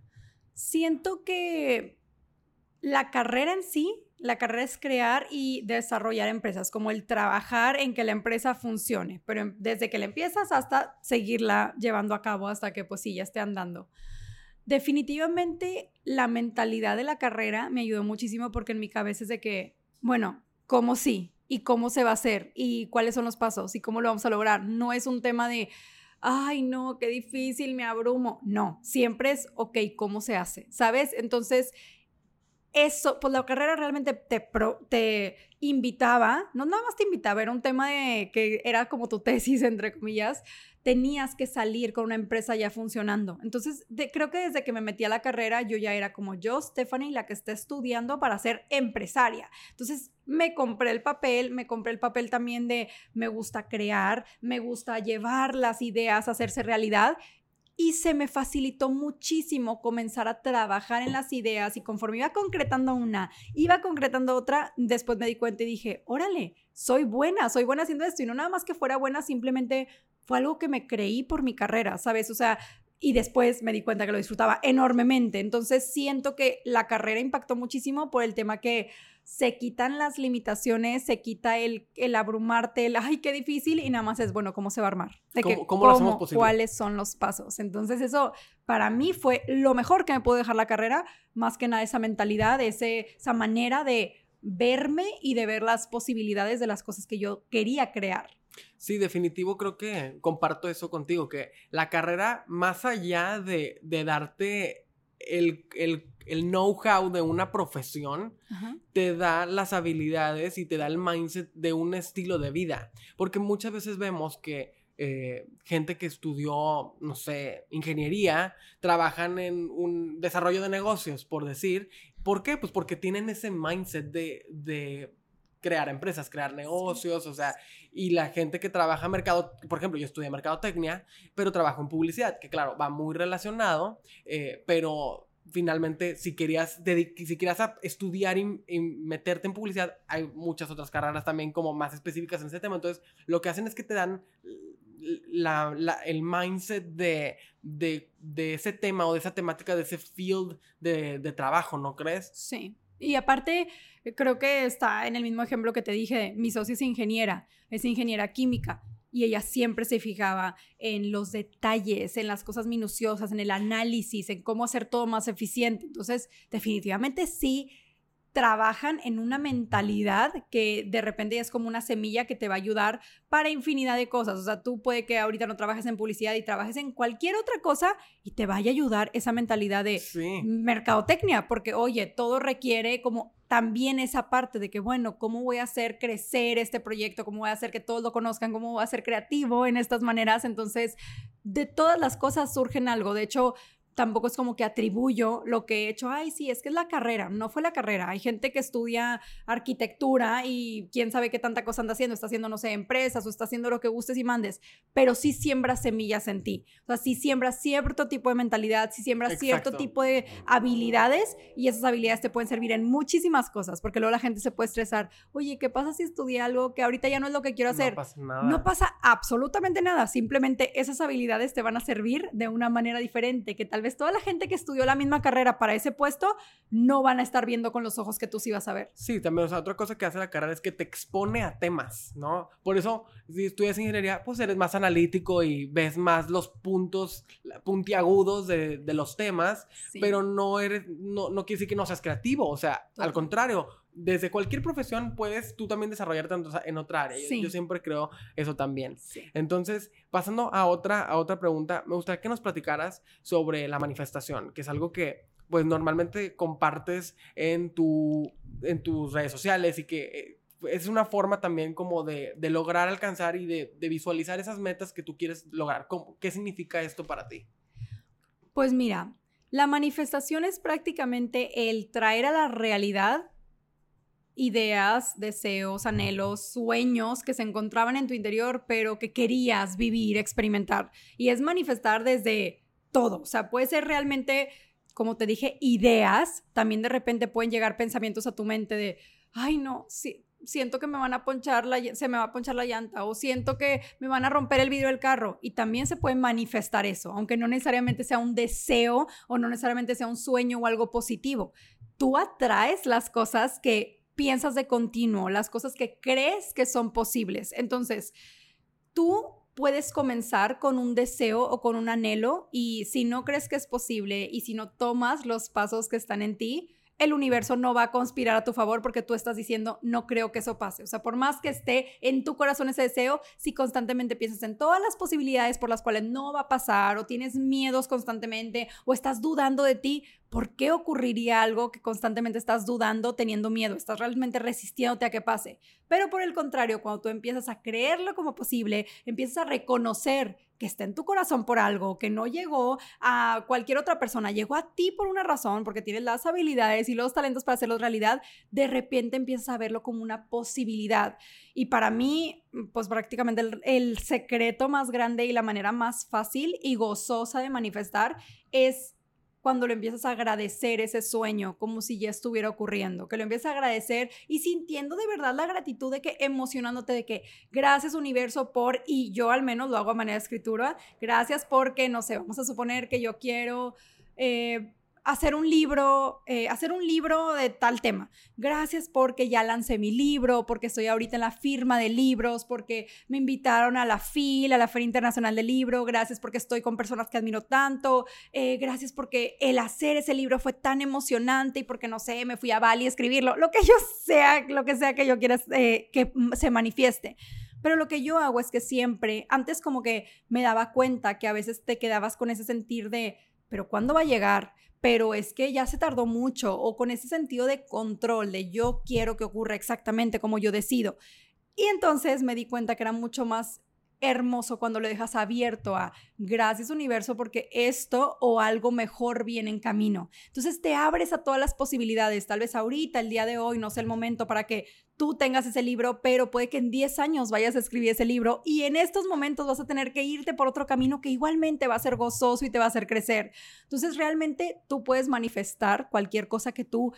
Siento que la carrera en sí, la carrera es crear y desarrollar empresas, como el trabajar en que la empresa funcione, pero desde que la empiezas hasta seguirla llevando a cabo hasta que pues sí, ya esté andando. Definitivamente la mentalidad de la carrera me ayudó muchísimo porque en mi cabeza es de que, bueno, ¿cómo sí? ¿Y cómo se va a hacer? ¿Y cuáles son los pasos? ¿Y cómo lo vamos a lograr? No es un tema de, ay, no, qué difícil, me abrumo. No, siempre es, ok, ¿cómo se hace? ¿Sabes? Entonces, eso, pues la carrera realmente te, te invitaba, no nada más te invitaba, era un tema de que era como tu tesis, entre comillas, tenías que salir con una empresa ya funcionando. Entonces, creo que desde que me metí a la carrera, yo ya era como yo, Stephanie, la que está estudiando para ser empresaria. Entonces, me compré el papel, me compré el papel también de me gusta crear, me gusta llevar las ideas hacerse realidad y se me facilitó muchísimo comenzar a trabajar en las ideas y conforme iba concretando una, iba concretando otra, después me di cuenta y dije, órale, soy buena, soy buena haciendo esto y no nada más que fuera buena, simplemente fue algo que me creí por mi carrera, ¿sabes? O sea, y después me di cuenta que lo disfrutaba enormemente. Entonces siento que la carrera impactó muchísimo por el tema que se quitan las limitaciones, se quita el, el abrumarte, el, ay, qué difícil, y nada más es, bueno, ¿cómo se va a armar? De ¿Cómo, cómo, lo hacemos posible? ¿Cuáles son los pasos? Entonces eso para mí fue lo mejor que me pudo dejar la carrera, más que nada esa mentalidad, ese, esa manera de verme y de ver las posibilidades de las cosas que yo quería crear. Sí, definitivo, creo que comparto eso contigo, que la carrera, más allá de, de darte el, el, el know-how de una profesión, te da las habilidades y te da el mindset de un estilo de vida. Porque muchas veces vemos que eh, gente que estudió, no sé, ingeniería, trabajan en un desarrollo de negocios, por decir. ¿Por qué? Pues porque tienen ese mindset de, de crear empresas, crear negocios, o sea, y la gente que trabaja en mercado, por ejemplo, yo estudié mercadotecnia, pero trabajo en publicidad, que claro, va muy relacionado, eh, pero finalmente si querías, si querías estudiar y, meterte en publicidad, hay muchas otras carreras también como más específicas en ese tema, entonces lo que hacen es que te dan la, el mindset de, de, de, ese tema o de esa temática, de ese field de, de trabajo, ¿no crees? Sí. Y aparte, creo que está en el mismo ejemplo que te dije, mi socia es ingeniera, es ingeniera química y ella siempre se fijaba en los detalles, en las cosas minuciosas, en el análisis, en cómo hacer todo más eficiente. Entonces, definitivamente sí trabajan en una mentalidad que de repente es como una semilla que te va a ayudar para infinidad de cosas. O sea, tú puede que ahorita no trabajes en publicidad y trabajes en cualquier otra cosa y te vaya a ayudar esa mentalidad de mercadotecnia, porque oye, todo requiere como también esa parte de que, bueno, ¿cómo voy a hacer crecer este proyecto? ¿Cómo voy a hacer que todos lo conozcan? ¿Cómo voy a ser creativo en estas maneras? Entonces, de todas las cosas surgen algo. De hecho, tampoco es como que atribuyo lo que he hecho, ay, sí, es que es la carrera, no fue la carrera. Hay gente que estudia arquitectura y quién sabe qué tanta cosa anda haciendo, está haciendo, no sé, empresas o está haciendo lo que gustes y mandes, pero sí siembra semillas en ti. O sea, sí siembra cierto tipo de mentalidad, sí siembra cierto tipo de habilidades y esas habilidades te pueden servir en muchísimas cosas, porque luego la gente se puede estresar, oye, ¿qué pasa si estudié algo que ahorita ya no es lo que quiero hacer? No pasa nada. No pasa absolutamente nada, simplemente esas habilidades te van a servir de una manera diferente, que tal vez toda la gente que estudió la misma carrera para ese puesto no van a estar viendo con los ojos que tú sí vas a ver. Sí, también, o sea, otra cosa que hace la carrera es que te expone a temas, ¿no? Por eso, si estudias ingeniería, pues eres más analítico y ves más los puntos puntiagudos de, de los temas, pero no eres, no, no quiere decir que no seas creativo, o sea, al contrario, desde cualquier profesión puedes tú también desarrollarte en otra área. Yo, siempre creo eso también. Entonces, pasando a otra, a otra pregunta, me gustaría que nos platicaras sobre la manifestación, que es algo que pues normalmente compartes en, tu, en tus redes sociales y que eh, es una forma también como de, de lograr alcanzar y de, de, visualizar esas metas que tú quieres lograr. ¿Qué significa esto para ti? Pues mira, La manifestación es prácticamente el traer a la realidad ideas, deseos, anhelos, sueños que se encontraban en tu interior, pero que querías vivir, experimentar. Y es manifestar desde todo. O sea, puede ser realmente, como te dije, ideas. También de repente pueden llegar pensamientos a tu mente de, ay, no, sí, siento que me van a ponchar la, se me va a ponchar la llanta o siento que me van a romper el vidrio del carro y también se puede manifestar eso, aunque no necesariamente sea un deseo o no necesariamente sea un sueño o algo positivo. Tú atraes las cosas que piensas de continuo, las cosas que crees que son posibles. Entonces, tú puedes comenzar con un deseo o con un anhelo y si no crees que es posible y si no tomas los pasos que están en ti, el universo no va a conspirar a tu favor porque tú estás diciendo, no creo que eso pase. O sea, por más que esté en tu corazón ese deseo, si constantemente piensas en todas las posibilidades por las cuales no va a pasar o tienes miedos constantemente o estás dudando de ti, ¿por qué ocurriría algo que constantemente estás dudando, teniendo miedo? Estás realmente resistiéndote a que pase. Pero por el contrario, cuando tú empiezas a creerlo como posible, empiezas a reconocer que está en tu corazón por algo, que no llegó a cualquier otra persona, llegó a ti por una razón, porque tienes las habilidades y los talentos para hacerlo realidad, de repente empiezas a verlo como una posibilidad. Y para mí, pues prácticamente el, el secreto más grande y la manera más fácil y gozosa de manifestar es cuando lo empiezas a agradecer ese sueño como si ya estuviera ocurriendo, que lo empiezas a agradecer y sintiendo de verdad la gratitud de que emocionándote de que gracias universo por, y yo al menos lo hago a manera de escritura, gracias porque, no sé, vamos a suponer que yo quiero... Eh, hacer un libro, eh, hacer un libro de tal tema. Gracias porque ya lancé mi libro, porque estoy ahorita en la firma de libros, porque me invitaron a la FIL, a la Feria Internacional del Libro, gracias porque estoy con personas que admiro tanto, eh, gracias porque el hacer ese libro fue tan emocionante y porque, no sé, me fui a Bali a escribirlo, lo que yo sea, lo que sea que yo quiera eh, que se manifieste. Pero lo que yo hago es que siempre, antes como que me daba cuenta que a veces te quedabas con ese sentir de, pero ¿cuándo va a llegar? pero es que ya se tardó mucho o con ese sentido de control, de yo quiero que ocurra exactamente como yo decido. Y entonces me di cuenta que era mucho más hermoso cuando lo dejas abierto a gracias universo porque esto o algo mejor viene en camino. Entonces te abres a todas las posibilidades, tal vez ahorita, el día de hoy, no sé el momento para que tú tengas ese libro, pero puede que en 10 años vayas a escribir ese libro y en estos momentos vas a tener que irte por otro camino que igualmente va a ser gozoso y te va a hacer crecer. Entonces realmente tú puedes manifestar cualquier cosa que tú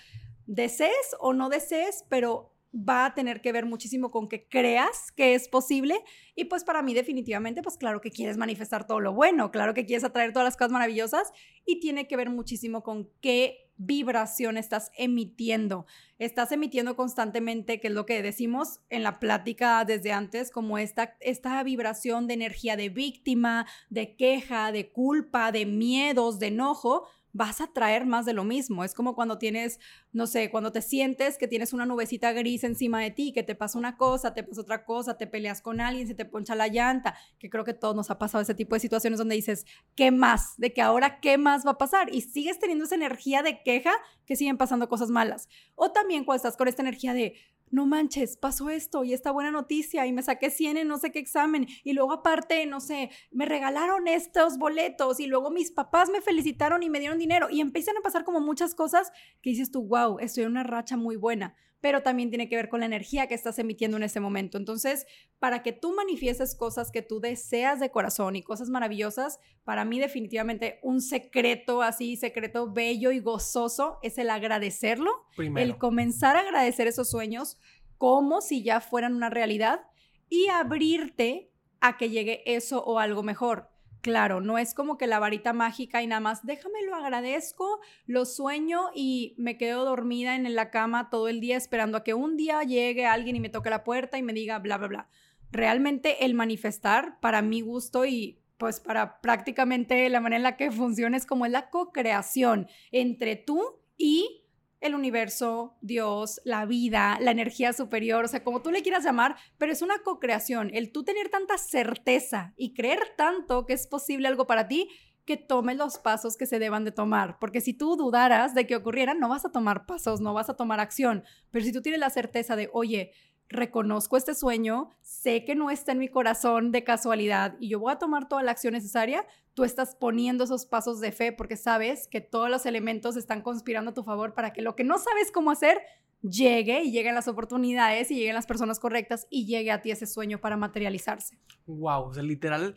desees o no desees, pero va a tener que ver muchísimo con que creas que es posible y pues para mí definitivamente pues claro que quieres manifestar todo lo bueno, claro que quieres atraer todas las cosas maravillosas y tiene que ver muchísimo con qué vibración estás emitiendo. Estás emitiendo constantemente, que es lo que decimos en la plática desde antes, como esta, esta vibración de energía de víctima, de queja, de culpa, de miedos, de enojo, vas a traer más de lo mismo. Es como cuando tienes, no sé, cuando te sientes que tienes una nubecita gris encima de ti, que te pasa una cosa, te pasa otra cosa, te peleas con alguien, se te poncha la llanta, que creo que todos nos ha pasado ese tipo de situaciones donde dices, ¿qué más? De que ahora, ¿qué más va a pasar? Y sigues teniendo esa energía de queja que siguen pasando cosas malas. O también cuando estás con esta energía de, no manches, pasó esto y esta buena noticia y me saqué 100 en no sé qué examen y luego aparte, no sé, me regalaron estos boletos y luego mis papás me felicitaron y me dieron dinero y empiezan a pasar como muchas cosas que dices tú, wow, estoy en una racha muy buena, pero también tiene que ver con la energía que estás emitiendo en ese momento. Entonces, para que tú manifiestes cosas que tú deseas de corazón y cosas maravillosas, para mí definitivamente un secreto así, secreto bello y gozoso es el agradecerlo, el comenzar a agradecer esos sueños como si ya fueran una realidad y abrirte a que llegue eso o algo mejor. Claro, no es como que la varita mágica y nada más, déjame lo agradezco, lo sueño y me quedo dormida en la cama todo el día esperando a que un día llegue alguien y me toque la puerta y me diga bla, bla, bla. Realmente el manifestar, para mi gusto y pues para prácticamente la manera en la que funciona es como es la co-creación entre tú y el universo, Dios, la vida, la energía superior, o sea, como tú le quieras llamar, pero es una co-creación. El tú tener tanta certeza y creer tanto que es posible algo para ti, que tomes los pasos que se deban de tomar. Porque si tú dudaras de que ocurriera, no vas a tomar pasos, no vas a tomar acción. Pero si tú tienes la certeza de, oye, reconozco este sueño, sé que no está en mi corazón de casualidad y yo voy a tomar toda la acción necesaria, tú estás poniendo esos pasos de fe porque sabes que todos los elementos están conspirando a tu favor para que lo que no sabes cómo hacer llegue y lleguen las oportunidades y lleguen las personas correctas y llegue a ti ese sueño para materializarse. Wow, literal,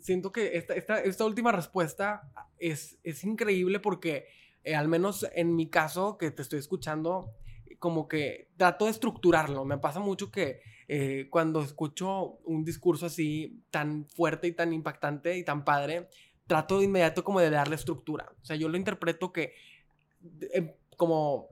siento que esta, última respuesta es, es increíble porque, eh, al menos en mi caso, que te estoy escuchando, como que trato de estructurarlo. Me pasa mucho que eh, cuando escucho un discurso así tan fuerte y tan impactante y tan padre, trato de inmediato como de darle estructura. O sea, yo lo interpreto que em, como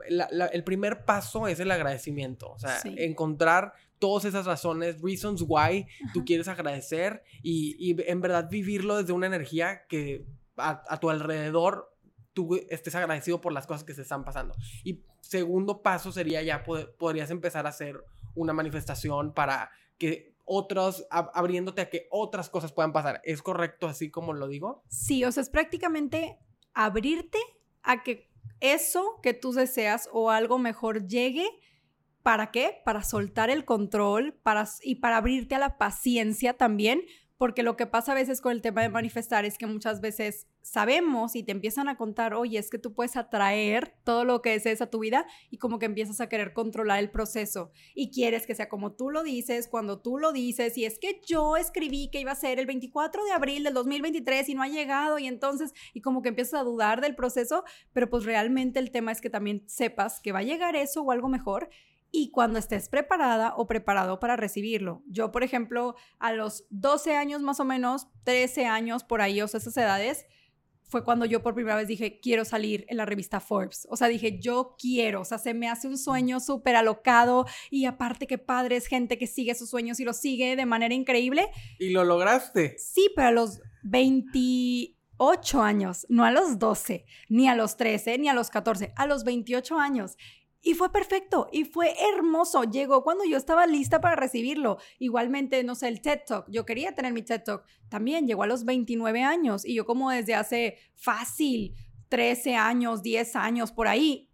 el primer paso es el agradecimiento. O sea, encontrar todas esas razones, reasons why tú quieres agradecer y, en verdad vivirlo desde una energía que a, tu alrededor tú estés agradecido por las cosas que se están pasando. Y segundo paso sería ya podrías empezar a hacer una manifestación para que otros, abriéndote a que otras cosas puedan pasar. ¿Es correcto así como lo digo? Sí, o sea, es prácticamente abrirte a que eso que tú deseas o algo mejor llegue ¿Para qué? Para soltar el control para, y para abrirte a la paciencia también, porque lo que pasa a veces con el tema de manifestar es que muchas veces sabemos y te empiezan a contar, oye, es que tú puedes atraer todo lo que desees a tu vida y como que empiezas a querer controlar el proceso y quieres que sea como tú lo dices, cuando tú lo dices, y es que yo escribí que iba a ser el 24 de abril del 2023 y no ha llegado y entonces, y como que empiezas a dudar del proceso, pero pues realmente el tema es que también sepas que va a llegar eso o algo mejor y cuando estés preparada o preparado para recibirlo. Yo, por ejemplo, a los 12 años más o menos, 13 años por ahí, o sea, esas edades, fue cuando yo por primera vez dije, quiero salir en la revista Forbes. O sea, dije, yo quiero, o sea, se me hace un sueño súper alocado y aparte que padre es gente que sigue sus sueños y los sigue de manera increíble. ¿Y lo lograste? Sí, pero a los 28 años, no a los 12, ni a los 13, ni a los 14, a los 28 años. Y fue perfecto y fue hermoso. Llegó cuando yo estaba lista para recibirlo. Igualmente, no sé, el TED Talk. Yo quería tener mi TED Talk. También llegó a los 29 años y yo como desde hace fácil 13 años, 10 años por ahí,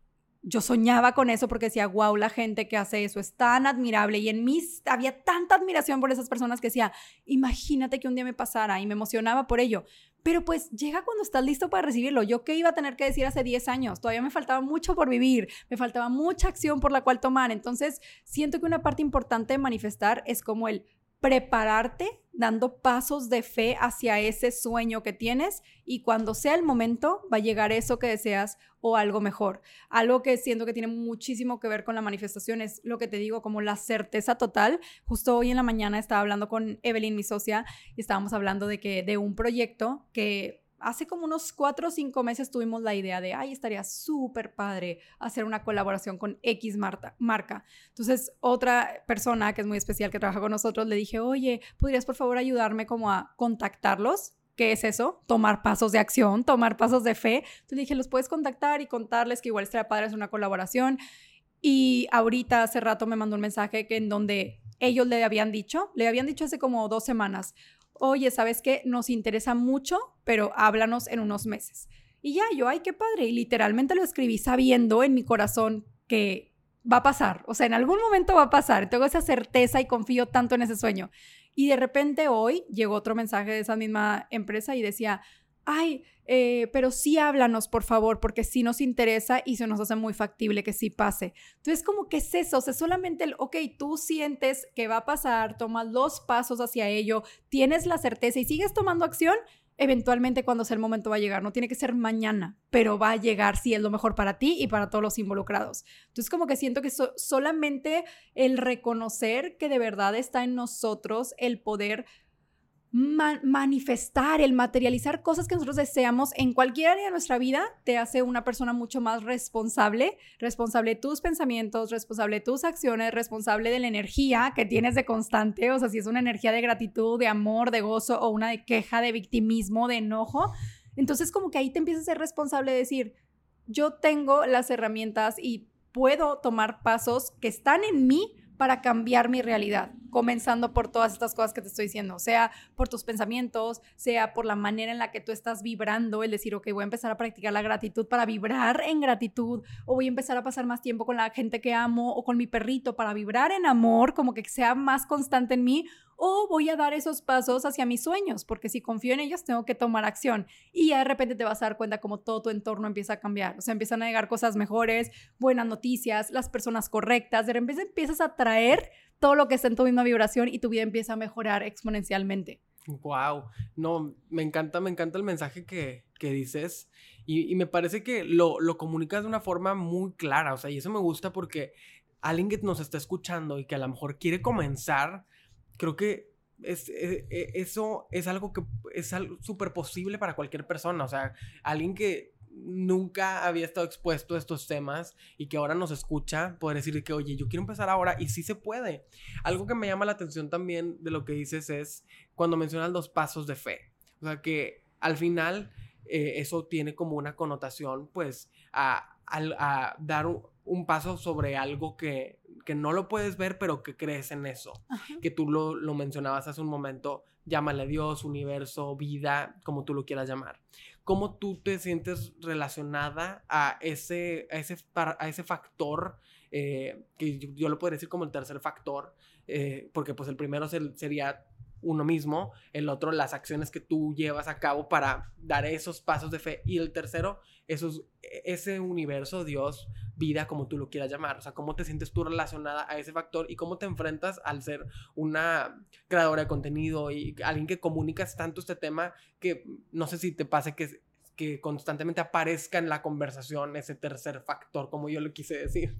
yo soñaba con eso porque decía, wow, la gente que hace eso es tan admirable. Y en mí había tanta admiración por esas personas que decía, imagínate que un día me pasara y me emocionaba por ello. Pero pues llega cuando estás listo para recibirlo. Yo qué iba a tener que decir hace 10 años. Todavía me faltaba mucho por vivir, me faltaba mucha acción por la cual tomar. Entonces, siento que una parte importante de manifestar es como el prepararte dando pasos de fe hacia ese sueño que tienes y cuando sea el momento va a llegar eso que deseas o algo mejor. Algo que siento que tiene muchísimo que ver con la manifestación es lo que te digo como la certeza total. Justo hoy en la mañana estaba hablando con Evelyn, mi socia, y estábamos hablando de que de un proyecto que hace como unos cuatro o cinco meses tuvimos la idea de, ay, estaría súper padre hacer una colaboración con X marca. Entonces, otra persona que es muy especial que trabaja con nosotros, le dije, oye, ¿podrías por favor ayudarme como a contactarlos? ¿Qué es eso? Tomar pasos de acción, tomar pasos de fe. Entonces dije, los puedes contactar y contarles que igual estaría padre hacer una colaboración. Y ahorita hace rato me mandó un mensaje que en donde ellos le habían dicho, le habían dicho hace como dos semanas, oye, ¿sabes qué? Nos interesa mucho, pero háblanos en unos meses. Y ya, yo, ay, qué padre. Y literalmente lo escribí sabiendo en mi corazón que va a pasar. O sea, en algún momento va a pasar. Tengo esa certeza y confío tanto en ese sueño. Y de repente hoy llegó otro mensaje de esa misma empresa y decía, ay, eh, pero sí háblanos, por favor, porque sí nos interesa y se nos hace muy factible que sí pase. Entonces, como que es eso, o sea, solamente el, ok, tú sientes que va a pasar, tomas los pasos hacia ello, tienes la certeza y sigues tomando acción, eventualmente cuando sea el momento va a llegar. No tiene que ser mañana, pero va a llegar si es lo mejor para ti y para todos los involucrados. Entonces como que siento que solamente el reconocer que de verdad está en nosotros el poder manifestar, el materializar cosas que nosotros deseamos en cualquier área de nuestra vida te hace una persona mucho más responsable, responsable de tus pensamientos, responsable de tus acciones, responsable de la energía que tienes de constante, o sea, si es una energía de gratitud, de amor, de gozo o una de queja, de victimismo, de enojo, entonces como que ahí te empiezas a ser responsable de decir, yo tengo las herramientas y puedo tomar pasos que están en mí para cambiar mi realidad comenzando por todas estas cosas que te estoy diciendo, sea por tus pensamientos, sea por la manera en la que tú estás vibrando, el decir, ok, voy a empezar a practicar la gratitud para vibrar en gratitud, o voy a empezar a pasar más tiempo con la gente que amo o con mi perrito para vibrar en amor, como que sea más constante en mí, o voy a dar esos pasos hacia mis sueños, porque si confío en ellos tengo que tomar acción y ya de repente te vas a dar cuenta como todo tu entorno empieza a cambiar, o sea, empiezan a llegar cosas mejores, buenas noticias, las personas correctas, de repente empiezas a traer todo lo que está en tu misma vibración y tu vida empieza a mejorar exponencialmente. Wow, no, me encanta, me encanta el mensaje que, que dices y, me parece que lo, lo comunicas de una forma muy clara, o sea, y eso me gusta porque alguien que nos está escuchando y que a lo mejor quiere comenzar, creo que es, e, e, eso es algo que es súper posible para cualquier persona. O sea, alguien que nunca había estado expuesto a estos temas y que ahora nos escucha, poder decir que, oye, yo quiero empezar ahora y sí se puede. Algo que me llama la atención también de lo que dices es cuando mencionas los pasos de fe. O sea, que al final eh, eso tiene como una connotación, pues, a, a dar un paso sobre algo que, que no lo puedes ver, pero que crees en eso. Que tú lo, lo, mencionabas hace un momento, llámale Dios, universo, vida, como tú lo quieras llamar. ¿Cómo tú te sientes relacionada a ese, a ese, a ese factor, eh, que yo, lo puedo decir como el tercer factor, eh, porque pues el primero sería uno mismo, el otro las acciones que tú llevas a cabo para dar esos pasos de fe y el tercero esos, e, ese universo, Dios, vida, como tú lo quieras llamar, o sea, cómo te sientes tú relacionada a ese factor y cómo te enfrentas al ser una creadora de contenido y alguien que comunicas tanto este tema que no sé si te pase que, que constantemente aparezca en la conversación ese tercer factor, como yo lo quise decir.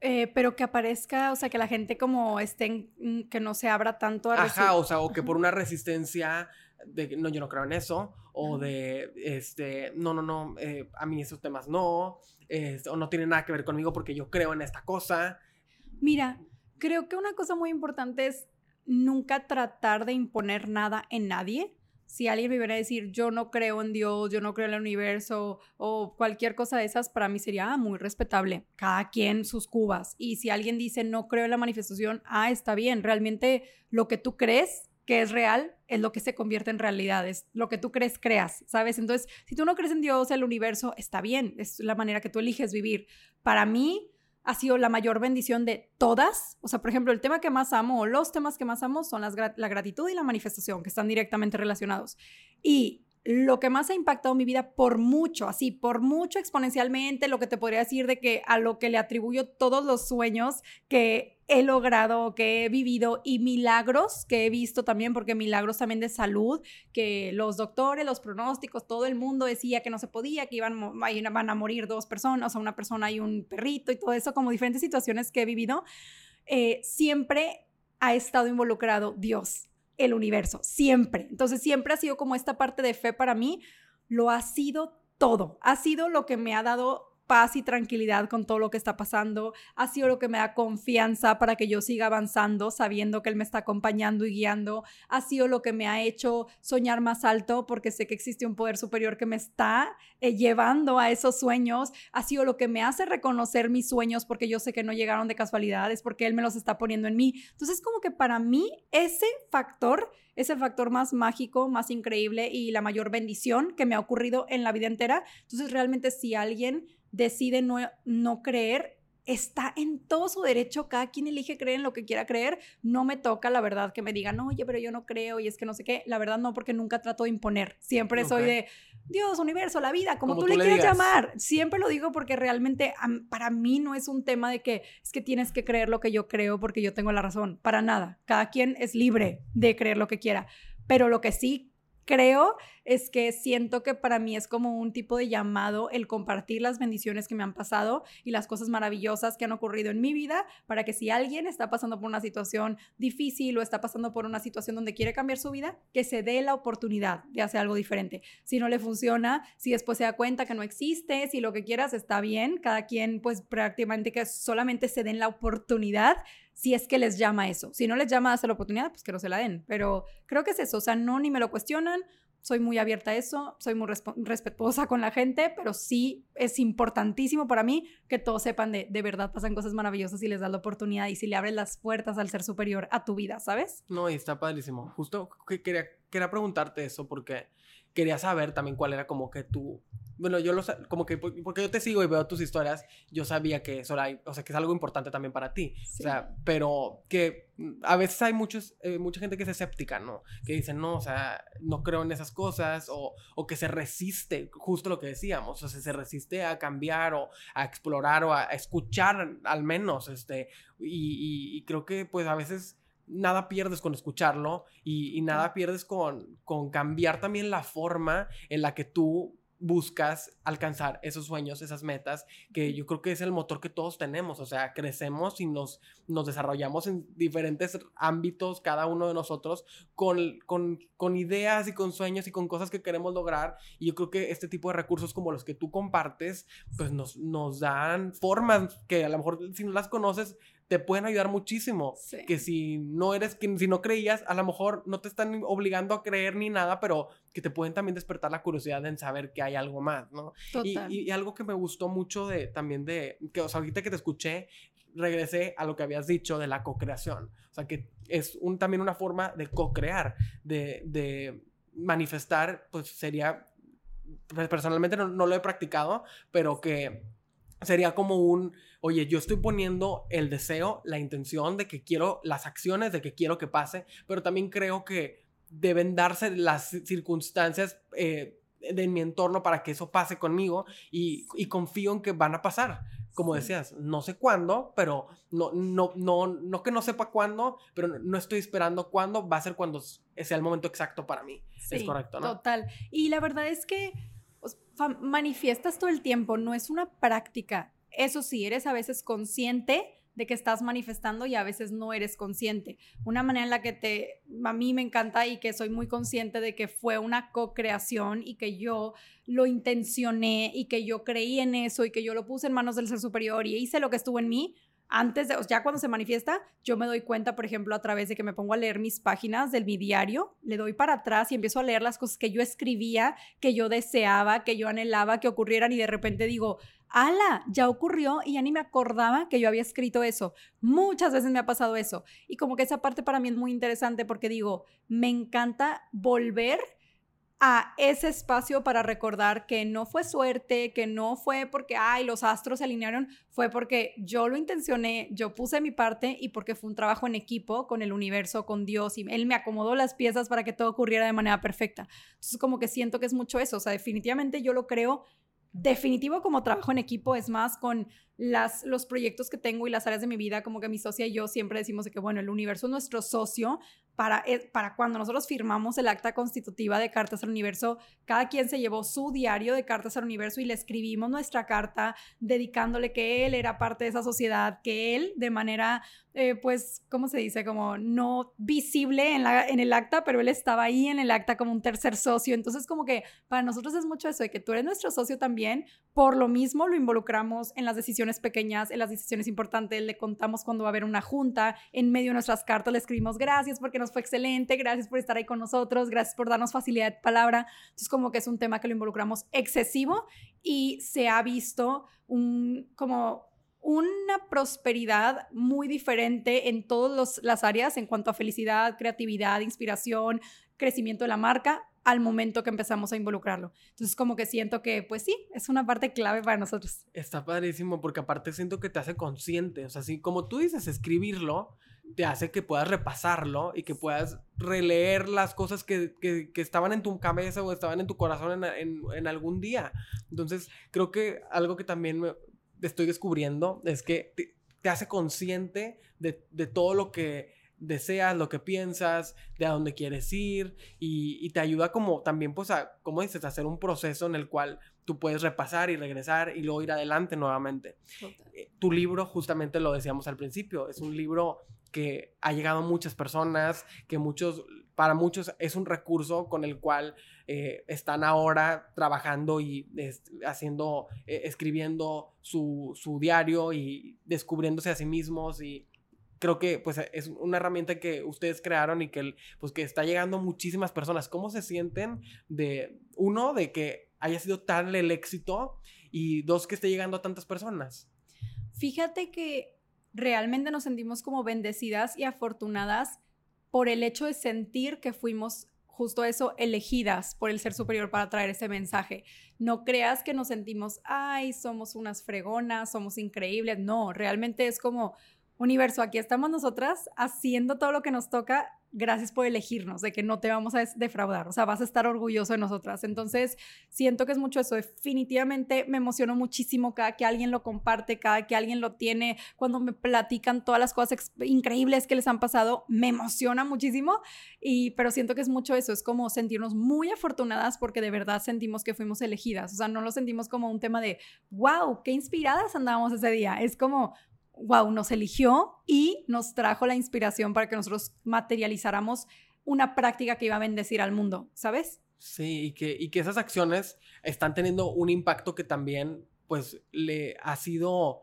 Eh, pero que aparezca, o sea, que la gente como esté, que no se abra tanto a... Ajá, o sea, o que por una resistencia de, no, yo no creo en eso, o de, este, no, no, no, eh, a mí esos temas no, o no tiene nada que ver conmigo porque yo creo en esta cosa. Mira, creo que una cosa muy importante es nunca tratar de imponer nada en nadie si alguien me viera a decir, yo no creo en Dios, yo no creo en el universo o cualquier cosa de esas, para mí sería ah, muy respetable. Cada quien sus cubas. Y si alguien dice, no creo en la manifestación, ah, está bien. Realmente lo que tú crees que es real es lo que se convierte en realidad, es lo que tú crees, creas, ¿sabes? Entonces, si tú no crees en Dios, el universo, está bien, es la manera que tú eliges vivir. Para mí, ha sido la mayor bendición de todas. O sea, por ejemplo, el tema que más amo o los temas que más amo son las, la gratitud y la manifestación, que están directamente relacionados. Y lo que más ha impactado mi vida por mucho, así, por mucho exponencialmente, lo que te podría decir de que a lo que le atribuyo todos los sueños que he logrado, que he vivido y milagros que he visto también, porque milagros también de salud, que los doctores, los pronósticos, todo el mundo decía que no se podía, que iban, van a morir dos personas, o una persona y un perrito y todo eso, como diferentes situaciones que he vivido, eh, siempre ha estado involucrado Dios, el universo, siempre. Entonces siempre ha sido como esta parte de fe para mí, lo ha sido todo, ha sido lo que me ha dado paz y tranquilidad con todo lo que está pasando. Ha sido lo que me da confianza para que yo siga avanzando, sabiendo que Él me está acompañando y guiando. Ha sido lo que me ha hecho soñar más alto porque sé que existe un poder superior que me está eh, llevando a esos sueños. Ha sido lo que me hace reconocer mis sueños porque yo sé que no llegaron de casualidad, es porque Él me los está poniendo en mí. Entonces, como que para mí ese factor es el factor más mágico, más increíble y la mayor bendición que me ha ocurrido en la vida entera. Entonces, realmente si alguien decide no, no creer, está en todo su derecho, cada quien elige creer en lo que quiera creer, no me toca la verdad que me digan, oye, pero yo no creo y es que no sé qué, la verdad no, porque nunca trato de imponer, siempre soy de Dios, universo, la vida, como, tú, le quieras llamar, siempre lo digo porque realmente para mí no es un tema de que es que tienes que creer lo que yo creo porque yo tengo la razón, para nada, cada quien es libre de creer lo que quiera, pero lo que sí creo es que siento que para mí es como un tipo de llamado el compartir las bendiciones que me han pasado y las cosas maravillosas que han ocurrido en mi vida para que si alguien está pasando por una situación difícil o está pasando por una situación donde quiere cambiar su vida, que se dé la oportunidad de hacer algo diferente. Si no le funciona, si después se da cuenta que no existe, si lo que quieras está bien, cada quien pues prácticamente que solamente se den la oportunidad si es que les llama eso. Si no les llama a la oportunidad, pues que no se la den. Pero creo que es eso, o sea, no ni me lo cuestionan, soy muy abierta a eso, soy muy respetuosa con la gente, pero sí es importantísimo para mí que todos sepan de, de verdad pasan cosas maravillosas y les das la oportunidad y si le abres las puertas al ser superior a tu vida, ¿sabes? No, y está padrísimo. Justo que quería, quería preguntarte eso porque quería saber también cuál era como que tu bueno, yo lo como que porque yo te sigo y veo tus historias, yo sabía que eso era, o sea, que es algo importante también para ti. O sea, pero que a veces hay muchos, eh, mucha gente que es escéptica, ¿no? Que dicen, no, o sea, no creo en esas cosas, o, o, que se resiste, justo lo que decíamos, o sea, se resiste a cambiar o a explorar o a, escuchar al menos, este, y, y, creo que pues a veces nada pierdes con escucharlo y, y nada pierdes con, con cambiar también la forma en la que tú buscas alcanzar esos sueños, esas metas, que yo creo que es el motor que todos tenemos, o sea, crecemos y nos, nos desarrollamos en diferentes ámbitos, cada uno de nosotros, con, con, con, ideas y con sueños y con cosas que queremos lograr, y yo creo que este tipo de recursos como los que tú compartes, pues nos, nos dan formas que a lo mejor si no las conoces, te pueden ayudar muchísimo. Que si no eres, que si no creías, a lo mejor no te están obligando a creer ni nada, pero que te pueden también despertar la curiosidad en saber que hay algo más, ¿no? Y, y, algo que me gustó mucho de también de, que o sea, ahorita que te escuché, regresé a lo que habías dicho de la co-creación. O sea, que es un, también una forma de co-crear, de, de manifestar, pues sería, pues, personalmente no, no lo he practicado, pero que sería como un, oye, yo estoy poniendo el deseo, la intención de que quiero las acciones, de que quiero que pase, pero también creo que deben darse las circunstancias eh, de mi entorno para que eso pase conmigo y, confío en que van a pasar. Como decías, no sé cuándo, pero no, no, no, no que no sepa cuándo, pero no estoy esperando cuándo, va a ser cuando sea el momento exacto para mí. es correcto, ¿no? Total. Y la verdad es que manifiestas todo el tiempo, no es una práctica. Eso sí, eres a veces consciente de que estás manifestando y a veces no eres consciente. Una manera en la que te, a mí me encanta y que soy muy consciente de que fue una co-creación y que yo lo intencioné y que yo creí en eso y que yo lo puse en manos del ser superior y hice lo que estuvo en mí, antes de, ya cuando se manifiesta, yo me doy cuenta, por ejemplo, a través de que me pongo a leer mis páginas del mi diario, le doy para atrás y empiezo a leer las cosas que yo escribía, que yo deseaba, que yo anhelaba que ocurrieran y de repente digo, ala, ya ocurrió y ya ni me acordaba que yo había escrito eso. Muchas veces me ha pasado eso. Y como que esa parte para mí es muy interesante porque digo, me encanta volver a ese espacio para recordar que no fue suerte, que no fue porque, ay, los astros se alinearon, fue porque yo lo intencioné, yo puse mi parte y porque fue un trabajo en equipo con el universo, con Dios, y Él me acomodó las piezas para que todo ocurriera de manera perfecta. Entonces, como que siento que es mucho eso, o sea, definitivamente yo lo creo definitivo como trabajo en equipo, es más con las, los proyectos que tengo y las áreas de mi vida, como que mi socia y yo siempre decimos de que, bueno, el universo es nuestro socio, para, eh, para cuando nosotros firmamos el acta constitutiva de Cartas al Universo, cada quien se llevó su diario de Cartas al Universo y le escribimos nuestra carta dedicándole que él era parte de esa sociedad, que él de manera, eh, pues, ¿cómo se dice? Como no visible en, la, en el acta, pero él estaba ahí en el acta como un tercer socio. Entonces, como que para nosotros es mucho eso de que tú eres nuestro socio también, por lo mismo lo involucramos en las decisiones pequeñas, en las decisiones importantes, le contamos cuando va a haber una junta, en medio de nuestras cartas le escribimos gracias porque nos fue excelente, gracias por estar ahí con nosotros, gracias por darnos facilidad de palabra. Entonces, como que es un tema que lo involucramos excesivo y se ha visto un, como una prosperidad muy diferente en todas las áreas en cuanto a felicidad, creatividad, inspiración, crecimiento de la marca al momento que empezamos a involucrarlo. Entonces, como que siento que, pues sí, es una parte clave para nosotros. Está padrísimo porque aparte siento que te hace consciente, o sea, así como tú dices, escribirlo te hace que puedas repasarlo y que puedas releer las cosas que, que, estaban en tu cabeza o estaban en tu corazón en, en, en, algún día. Entonces, creo que algo que también me estoy descubriendo es que te, te hace consciente de, de, todo lo que deseas, lo que piensas, de a dónde quieres ir y, y, te ayuda como también, pues, a, como dices, a hacer un proceso en el cual tú puedes repasar y regresar y luego ir adelante nuevamente. Eh, tu libro, justamente lo decíamos al principio, es un libro que ha llegado a muchas personas, que muchos, para muchos es un recurso con el cual eh, están ahora trabajando y haciendo, eh, escribiendo su, su, diario y descubriéndose a sí mismos y creo que pues es una herramienta que ustedes crearon y que pues que está llegando a muchísimas personas. ¿Cómo se sienten de uno de que haya sido tal el éxito y dos que esté llegando a tantas personas? Fíjate que realmente nos sentimos como bendecidas y afortunadas por el hecho de sentir que fuimos justo eso, elegidas por el ser superior para traer ese mensaje. No creas que nos sentimos, ay, somos unas fregonas, somos increíbles. No, realmente es como, universo, aquí estamos nosotras haciendo todo lo que nos toca gracias por elegirnos, de que no te vamos a defraudar, o sea, vas a estar orgulloso de nosotras. Entonces, siento que es mucho eso. Definitivamente me emociono muchísimo cada que alguien lo comparte, cada que alguien lo tiene, cuando me platican todas las cosas increíbles que les han pasado, me emociona muchísimo. Y, pero siento que es mucho eso, es como sentirnos muy afortunadas porque de verdad sentimos que fuimos elegidas. O sea, no lo sentimos como un tema de, wow, qué inspiradas andábamos ese día. Es como, wow, nos eligió y nos trajo la inspiración para que nosotros materializáramos una práctica que iba a bendecir al mundo, ¿sabes? Sí, y que, y que esas acciones están teniendo un impacto que también, pues, le ha sido,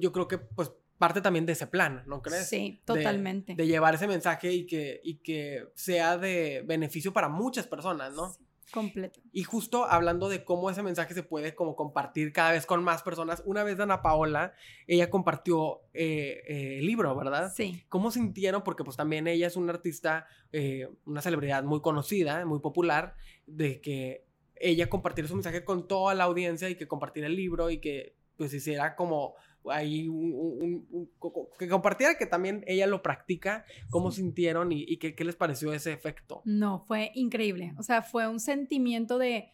yo creo que, pues, parte también de ese plan, ¿no crees? Sí, totalmente. De, llevar ese mensaje y que, y que sea de beneficio para muchas personas, ¿no? Completo. Y justo hablando de cómo ese mensaje se puede como compartir cada vez con más personas, una vez Ana Paola, ella compartió eh, eh, el libro, ¿verdad? Sí. ¿Cómo sintieron? Porque pues también ella es una artista, eh, una celebridad muy conocida, muy popular, de que ella compartiera su mensaje con toda la audiencia y que compartiera el libro y que pues hiciera como ahí un, que compartiera que también ella lo practica, cómo sintieron y, qué, les pareció ese efecto. No, fue increíble. O sea, fue un sentimiento de,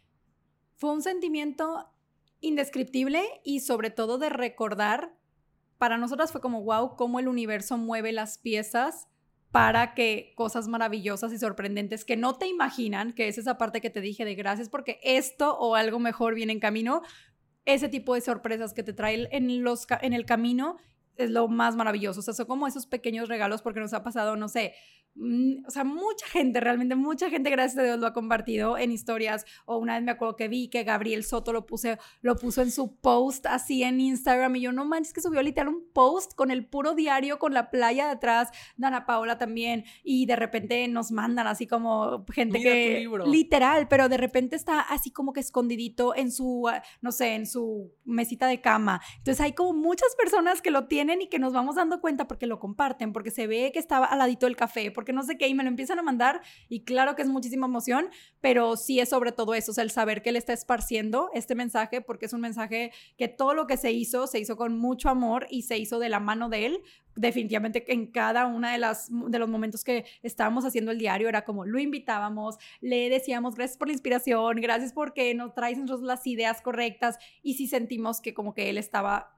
fue un sentimiento indescriptible y sobre todo de recordar, para nosotras fue como, wow, cómo el universo mueve las piezas para que cosas maravillosas y sorprendentes que no te imaginan, que es esa parte que te dije de gracias porque esto o algo mejor viene en camino, ese tipo de sorpresas que te trae en, los, en el camino es lo más maravilloso. O sea, son como esos pequeños regalos porque nos ha pasado, no sé, Mm, o sea, mucha gente, realmente mucha gente, gracias a Dios, lo ha compartido en historias. O una vez me acuerdo que vi que Gabriel Soto lo, puse, lo puso en su post así en Instagram. Y yo, no manches, que subió literal un post con el puro diario, con la playa detrás. Dana Paola también. Y de repente nos mandan así como gente que. Literal, pero de repente está así como que escondidito en su, ah, no sé, en su mesita de cama. Entonces hay como muchas personas que lo tienen y que nos vamos dando cuenta porque lo comparten, porque se ve que estaba al ladito del café, porque no sé qué, y me lo empiezan a mandar, y claro que es muchísima emoción, pero sí es sobre todo eso, o el saber que él está esparciendo este mensaje, porque es un mensaje que todo lo que se hizo, se hizo con mucho amor y se hizo de la mano de él, definitivamente en cada uno de, las, de los momentos que estábamos haciendo el diario era como lo invitábamos, le decíamos gracias por la inspiración, gracias porque nos traes nosotros las ideas correctas y sí sentimos que como que él estaba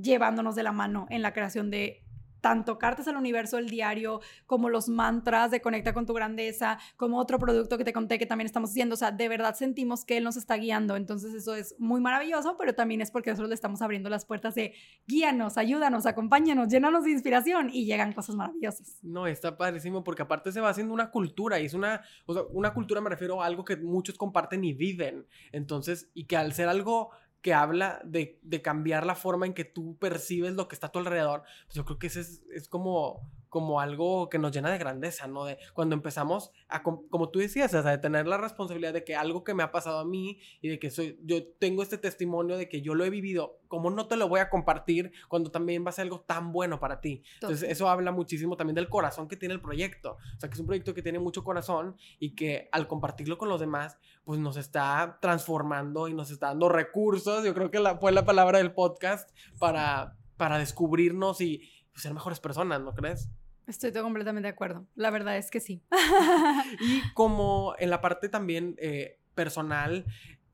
llevándonos de la mano en la creación de tanto Cartas al Universo, el diario, como los mantras de Conecta con tu Grandeza, como otro producto que te conté que también estamos haciendo. O sea, de verdad sentimos que Él nos está guiando. Entonces eso es muy maravilloso, pero también es porque nosotros le estamos abriendo las puertas de guíanos, ayúdanos, acompáñanos, llénanos de inspiración y llegan cosas maravillosas. No, está padrísimo porque aparte se va haciendo una cultura y es una, o sea, una cultura me refiero a algo que muchos comparten y viven. Entonces, y que al ser algo que habla de, cambiar la forma en que tú percibes lo que está a tu alrededor, pues yo creo que ese es, es como como algo que nos llena de grandeza, ¿no? De cuando empezamos a, como tú decías, o sea, de tener la responsabilidad de que algo que me ha pasado a mí y de que soy, yo tengo este testimonio de que yo lo he vivido, ¿cómo no te lo voy a compartir cuando también va a ser algo tan bueno para ti? Entonces, eso habla muchísimo también del corazón que tiene el proyecto. O sea, que es un proyecto que tiene mucho corazón y que al compartirlo con los demás, pues nos está transformando y nos está dando recursos. Yo creo que la, fue la palabra del podcast para, para descubrirnos y ser mejores personas, ¿no crees? Estoy completamente de acuerdo. La verdad es que sí. y como en la parte también eh, personal,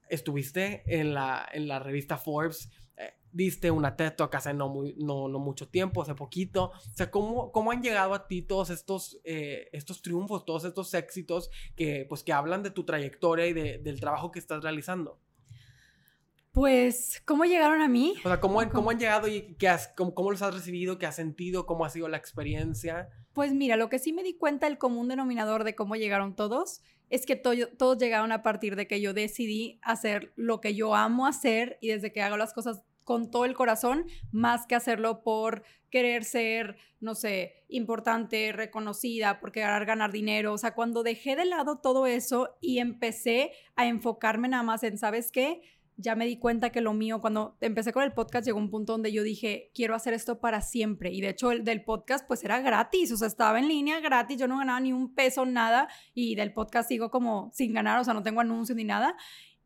estuviste en la, en la revista Forbes, eh, diste una TED Talk hace no, muy, no, no, mucho tiempo, hace poquito. O sea, ¿cómo, cómo han llegado a ti todos estos, eh, estos triunfos, todos estos éxitos que, pues, que hablan de tu trayectoria y de, del trabajo que estás realizando? Pues, ¿cómo llegaron a mí? O sea, ¿cómo, cómo han llegado y qué has, cómo, los has recibido? ¿Qué has sentido? ¿Cómo ha sido la experiencia? Pues mira, lo que sí me di cuenta, el común denominador de cómo llegaron todos, es que todos llegaron a partir de que yo decidí hacer lo que yo amo hacer y desde que hago las cosas con todo el corazón, más que hacerlo por querer ser, no sé, importante, reconocida, por querer ganar dinero. O sea, cuando dejé de lado todo eso y empecé a enfocarme nada más en, ¿sabes qué? Ya me di cuenta que lo mío, cuando empecé con el podcast, llegó un punto donde yo dije, quiero hacer esto para siempre. Y de hecho, el del podcast, pues era gratis, o sea, estaba en línea gratis, yo no ganaba ni un peso, nada. Y del podcast sigo como sin ganar, o sea, no tengo anuncios ni nada.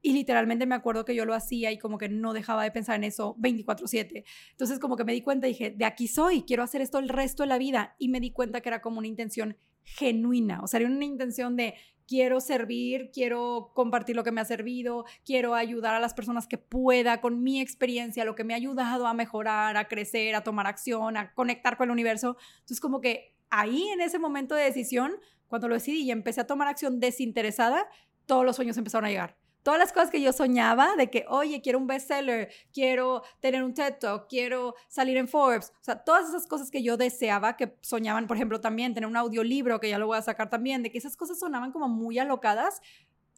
Y literalmente me acuerdo que yo lo hacía y como que no dejaba de pensar en eso 24/7. Entonces como que me di cuenta y dije, de aquí soy, quiero hacer esto el resto de la vida. Y me di cuenta que era como una intención genuina, o sea, era una intención de quiero servir, quiero compartir lo que me ha servido, quiero ayudar a las personas que pueda con mi experiencia, lo que me ha ayudado a mejorar, a crecer, a tomar acción, a conectar con el universo. Entonces como que ahí en ese momento de decisión, cuando lo decidí y empecé a tomar acción desinteresada, todos los sueños empezaron a llegar todas las cosas que yo soñaba de que, oye, quiero un bestseller, quiero tener un TED Talk, quiero salir en Forbes, o sea, todas esas cosas que yo deseaba, que soñaban, por ejemplo, también tener un audiolibro, que ya lo voy a sacar también, de que esas cosas sonaban como muy alocadas,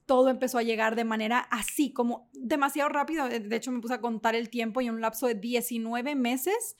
todo empezó a llegar de manera así, como demasiado rápido. De hecho, me puse a contar el tiempo y en un lapso de 19 meses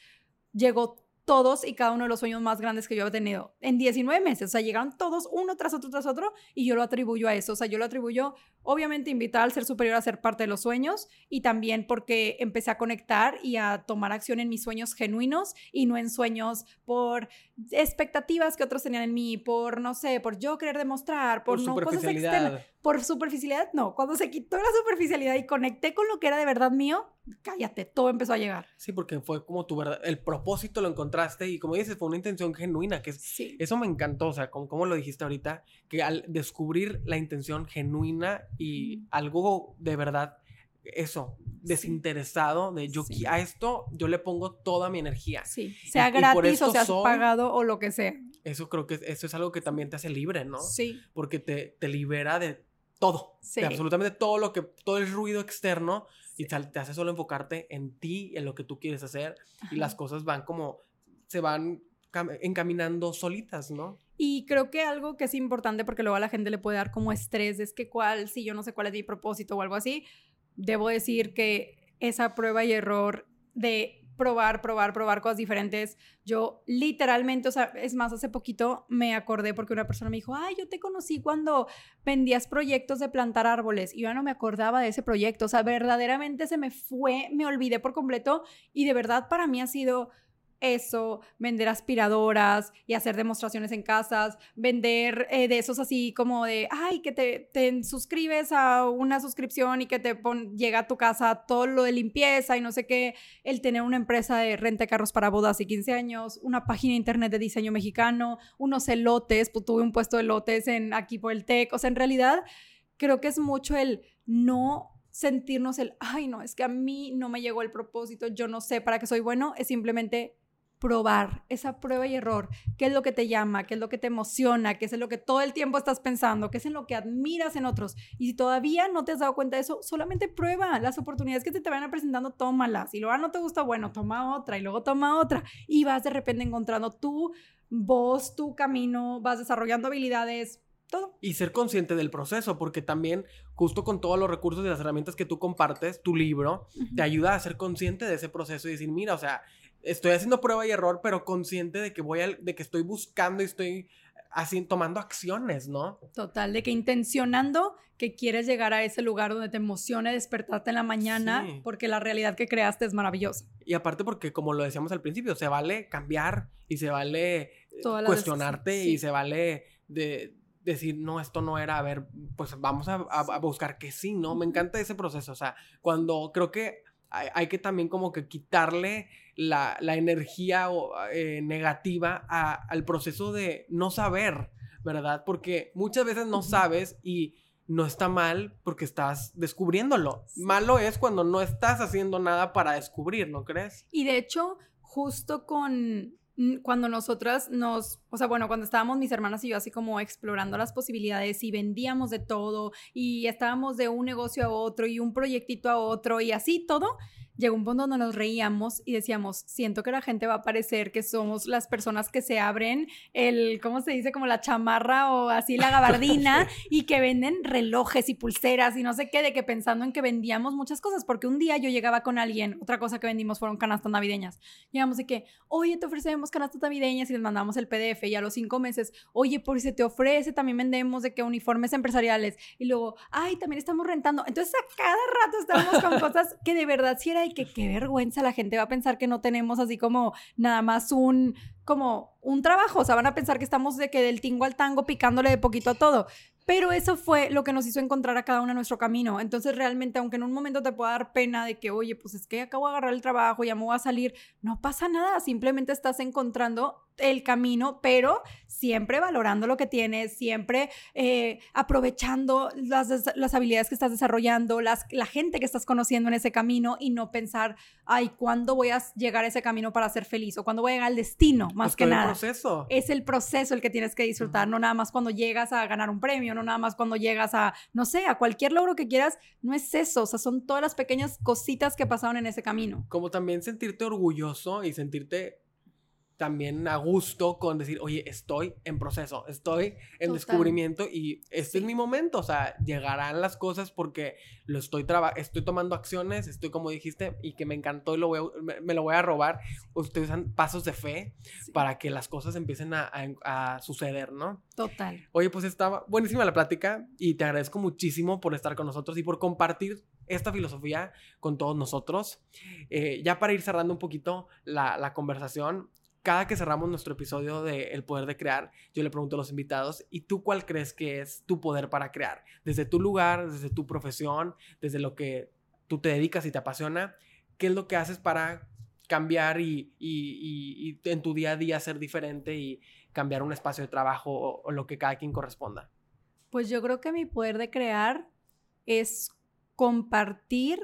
llegó todos y cada uno de los sueños más grandes que yo he tenido en 19 meses. O sea, llegaron todos uno tras otro tras otro y yo lo atribuyo a eso. O sea, yo lo atribuyo, obviamente, invitar al ser superior a ser parte de los sueños y también porque empecé a conectar y a tomar acción en mis sueños genuinos y no en sueños por expectativas que otros tenían en mí, por, no sé, por yo querer demostrar, por, no cosas externas. Por superficialidad, no. Cuando se quitó la superficialidad y conecté con lo que era de verdad mío, cállate, todo empezó a llegar. Sí, porque fue como tu verdad, el propósito lo encontraste y como dices, fue una intención genuina, que es, eso me encantó, o sea, como, como lo dijiste ahorita, que al descubrir la intención genuina y algo de verdad eso, desinteresado, de yo a esto yo le pongo toda mi energía. Sí, sea gratis o sea pagado o lo que sea. Eso creo que eso es algo que también te hace libre, ¿no? Sí. Porque te, te libera de todo, sí. de absolutamente todo lo que, todo el ruido externo y te, hace solo enfocarte en ti, en lo que tú quieres hacer y las cosas van como, se van encaminando solitas, ¿no? Y creo que algo que es importante porque luego a la gente le puede dar como estrés es que cuál, si yo no sé cuál es mi propósito o algo así, debo decir que esa prueba y error de probar, probar, probar cosas diferentes. Yo literalmente, o sea, es más, hace poquito me acordé porque una persona me dijo, ay, yo te conocí cuando vendías proyectos de plantar árboles y yo no me acordaba de ese proyecto, o sea, verdaderamente se me fue, me olvidé por completo. Y de verdad para mí ha sido eso, vender aspiradoras y hacer demostraciones en casas, vender eh, de esos así como de, ay, que te, suscribes a una suscripción y que te llega a tu casa todo lo de limpieza y no sé qué, el tener una empresa de renta de carros para bodas y 15 años, una página de internet de diseño mexicano, unos elotes, pues tuve un puesto de elotes en, aquí por el TEC, o sea, en realidad creo que es mucho el no sentirnos el, ay, no, es que a mí no me llegó el propósito, yo no sé para qué soy bueno, es simplemente probar esa prueba y error, qué es lo que te llama, qué es lo que te emociona, qué es lo que todo el tiempo estás pensando, qué es en lo que admiras en otros. Y si todavía no te has dado cuenta de eso, solamente prueba las oportunidades que te, te van presentando, tómalas. Y luego no te gusta, bueno, toma otra y luego toma otra. Y vas de repente encontrando tu voz, tu camino, vas desarrollando habilidades, todo. Y ser consciente del proceso, porque también, justo con todos los recursos y las herramientas que tú compartes, tu libro te ayuda a ser consciente de ese proceso y decir, mira, o sea, estoy haciendo prueba y error, pero consciente de que voy a, de que estoy buscando y estoy así tomando acciones, ¿no? Total, de que intencionando que quieres llegar a ese lugar donde te emocione despertarte en la mañana, porque la realidad que creaste es maravillosa. Y aparte porque, como lo decíamos al principio, se vale cambiar y se vale eh, cuestionarte y se vale de decir, no, esto no era, a ver, pues vamos a, a buscar que sí, ¿no? Me encanta ese proceso, o sea, cuando creo que hay, que también como que quitarle la, energía eh, negativa al proceso de no saber, ¿verdad? Porque muchas veces no sabes y no está mal porque estás descubriéndolo. Malo es cuando no estás haciendo nada para descubrir, ¿no crees? Y de hecho, justo con cuando nosotras nos, o sea, bueno, cuando estábamos mis hermanas y yo así como explorando las posibilidades y vendíamos de todo y estábamos de un negocio a otro y un proyectito a otro y así todo, llegó un punto donde nos reíamos y decíamos, siento que la gente va a parecer que somos las personas que se abren el, ¿cómo se dice? Como la chamarra o así la gabardina y que venden relojes y pulseras y no sé qué, de que pensando en que vendíamos muchas cosas, porque un día yo llegaba con alguien, otra cosa que vendimos fueron canastas navideñas. Llegamos de que, oye, te ofrecemos canastas navideñas y les mandamos el PDF y a los cinco meses, oye, por si se te ofrece, también vendemos de que uniformes empresariales y luego, ay, también estamos rentando. Entonces a cada rato estamos con cosas que de verdad sí era y que qué vergüenza, la gente va a pensar que no tenemos así como nada más un como un trabajo, o sea, van a pensar que estamos de que del tingo al tango picándole de poquito a todo. Pero eso fue lo que nos hizo encontrar a cada uno nuestro camino. Entonces, realmente, aunque en un momento te pueda dar pena de que, oye, pues es que acabo de agarrar el trabajo, ya me voy a salir, no pasa nada, simplemente estás encontrando el camino, pero siempre valorando lo que tienes, siempre eh, aprovechando las, las, habilidades que estás desarrollando, las, la gente que estás conociendo en ese camino y no pensar, ay, ¿cuándo voy a llegar a ese camino para ser feliz? O ¿cuándo voy a llegar al destino? Más que nada. Proceso. Es el proceso el que tienes que disfrutar, no nada más cuando llegas a ganar un premio, no nada más cuando llegas a, no sé, a cualquier logro que quieras, no es eso, o sea, son todas las pequeñas cositas que pasaron en ese camino. Como también sentirte orgulloso y sentirte también a gusto con decir, oye, estoy en proceso, estoy en descubrimiento y este es mi momento, o sea, llegarán las cosas porque lo estoy estoy tomando acciones, estoy como dijiste y que me encantó y lo voy me, lo voy a robar, ustedes usan pasos de fe para que las cosas empiecen a, a, suceder, ¿no? Total. Oye, pues estaba buenísima la plática y te agradezco muchísimo por estar con nosotros y por compartir esta filosofía con todos nosotros. Eh, ya para ir cerrando un poquito la, la conversación, cada que cerramos nuestro episodio de El poder de crear, yo le pregunto a los invitados, ¿y tú cuál crees que es tu poder para crear? Desde tu lugar, desde tu profesión, desde lo que tú te dedicas y te apasiona, ¿qué es lo que haces para cambiar y, en tu día a día ser diferente y cambiar un espacio de trabajo o, lo que cada quien corresponda? Pues yo creo que mi poder de crear es compartir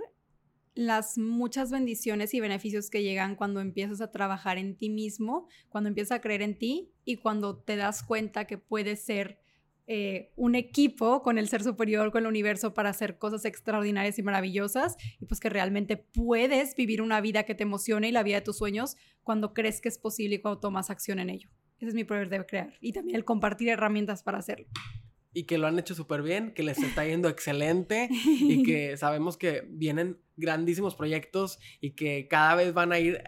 las muchas bendiciones y beneficios que llegan cuando empiezas a trabajar en ti mismo, cuando empiezas a creer en ti y cuando te das cuenta que puedes ser eh, un equipo con el ser superior, con el universo para hacer cosas extraordinarias y maravillosas y pues que realmente puedes vivir una vida que te emocione y la vida de tus sueños cuando crees que es posible y cuando tomas acción en ello. Ese es mi poder de crear y también el compartir herramientas para hacerlo y que lo han hecho súper bien, que les está yendo excelente y que sabemos que vienen grandísimos proyectos y que cada vez van a ir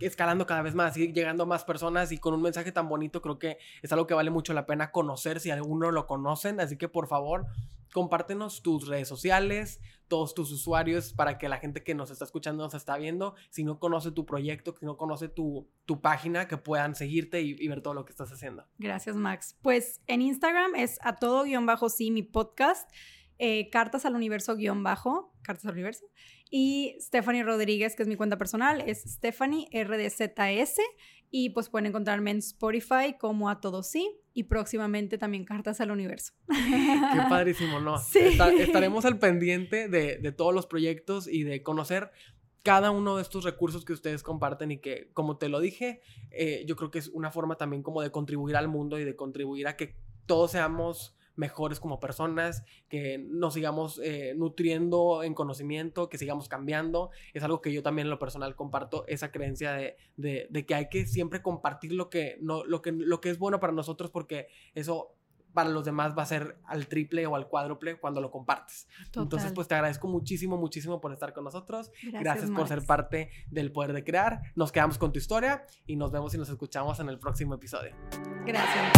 escalando cada vez más, y llegando a más personas y con un mensaje tan bonito creo que es algo que vale mucho la pena conocer si alguno lo conocen, así que por favor compártenos tus redes sociales, todos tus usuarios para que la gente que nos está escuchando, nos está viendo, si no conoce tu proyecto, si no conoce tu, tu página, que puedan seguirte y, ver todo lo que estás haciendo. Gracias, Max. Pues en Instagram es a todo guion bajo sí mi podcast, eh, cartas al universo guion bajo, cartas al universo. Y Stephanie Rodríguez, que es mi cuenta personal, es Stephanie RDZS. Y pues pueden encontrarme en Spotify como a todo sí y próximamente también Cartas al Universo. Qué padrísimo, ¿no? Sí. estaremos al pendiente de, de, todos los proyectos y de conocer cada uno de estos recursos que ustedes comparten y que, como te lo dije, eh, yo creo que es una forma también como de contribuir al mundo y de contribuir a que todos seamos mejores como personas, que nos sigamos eh, nutriendo en conocimiento, que sigamos cambiando. Es algo que yo también en lo personal comparto, esa creencia de, de, que hay que siempre compartir lo que, no, lo, que, lo que es bueno para nosotros porque eso para los demás va a ser al triple o al cuádruple cuando lo compartes. Entonces, pues te agradezco muchísimo, muchísimo por estar con nosotros. Gracias, por ser parte del poder de crear. Nos quedamos con tu historia y nos vemos y nos escuchamos en el próximo episodio. Gracias.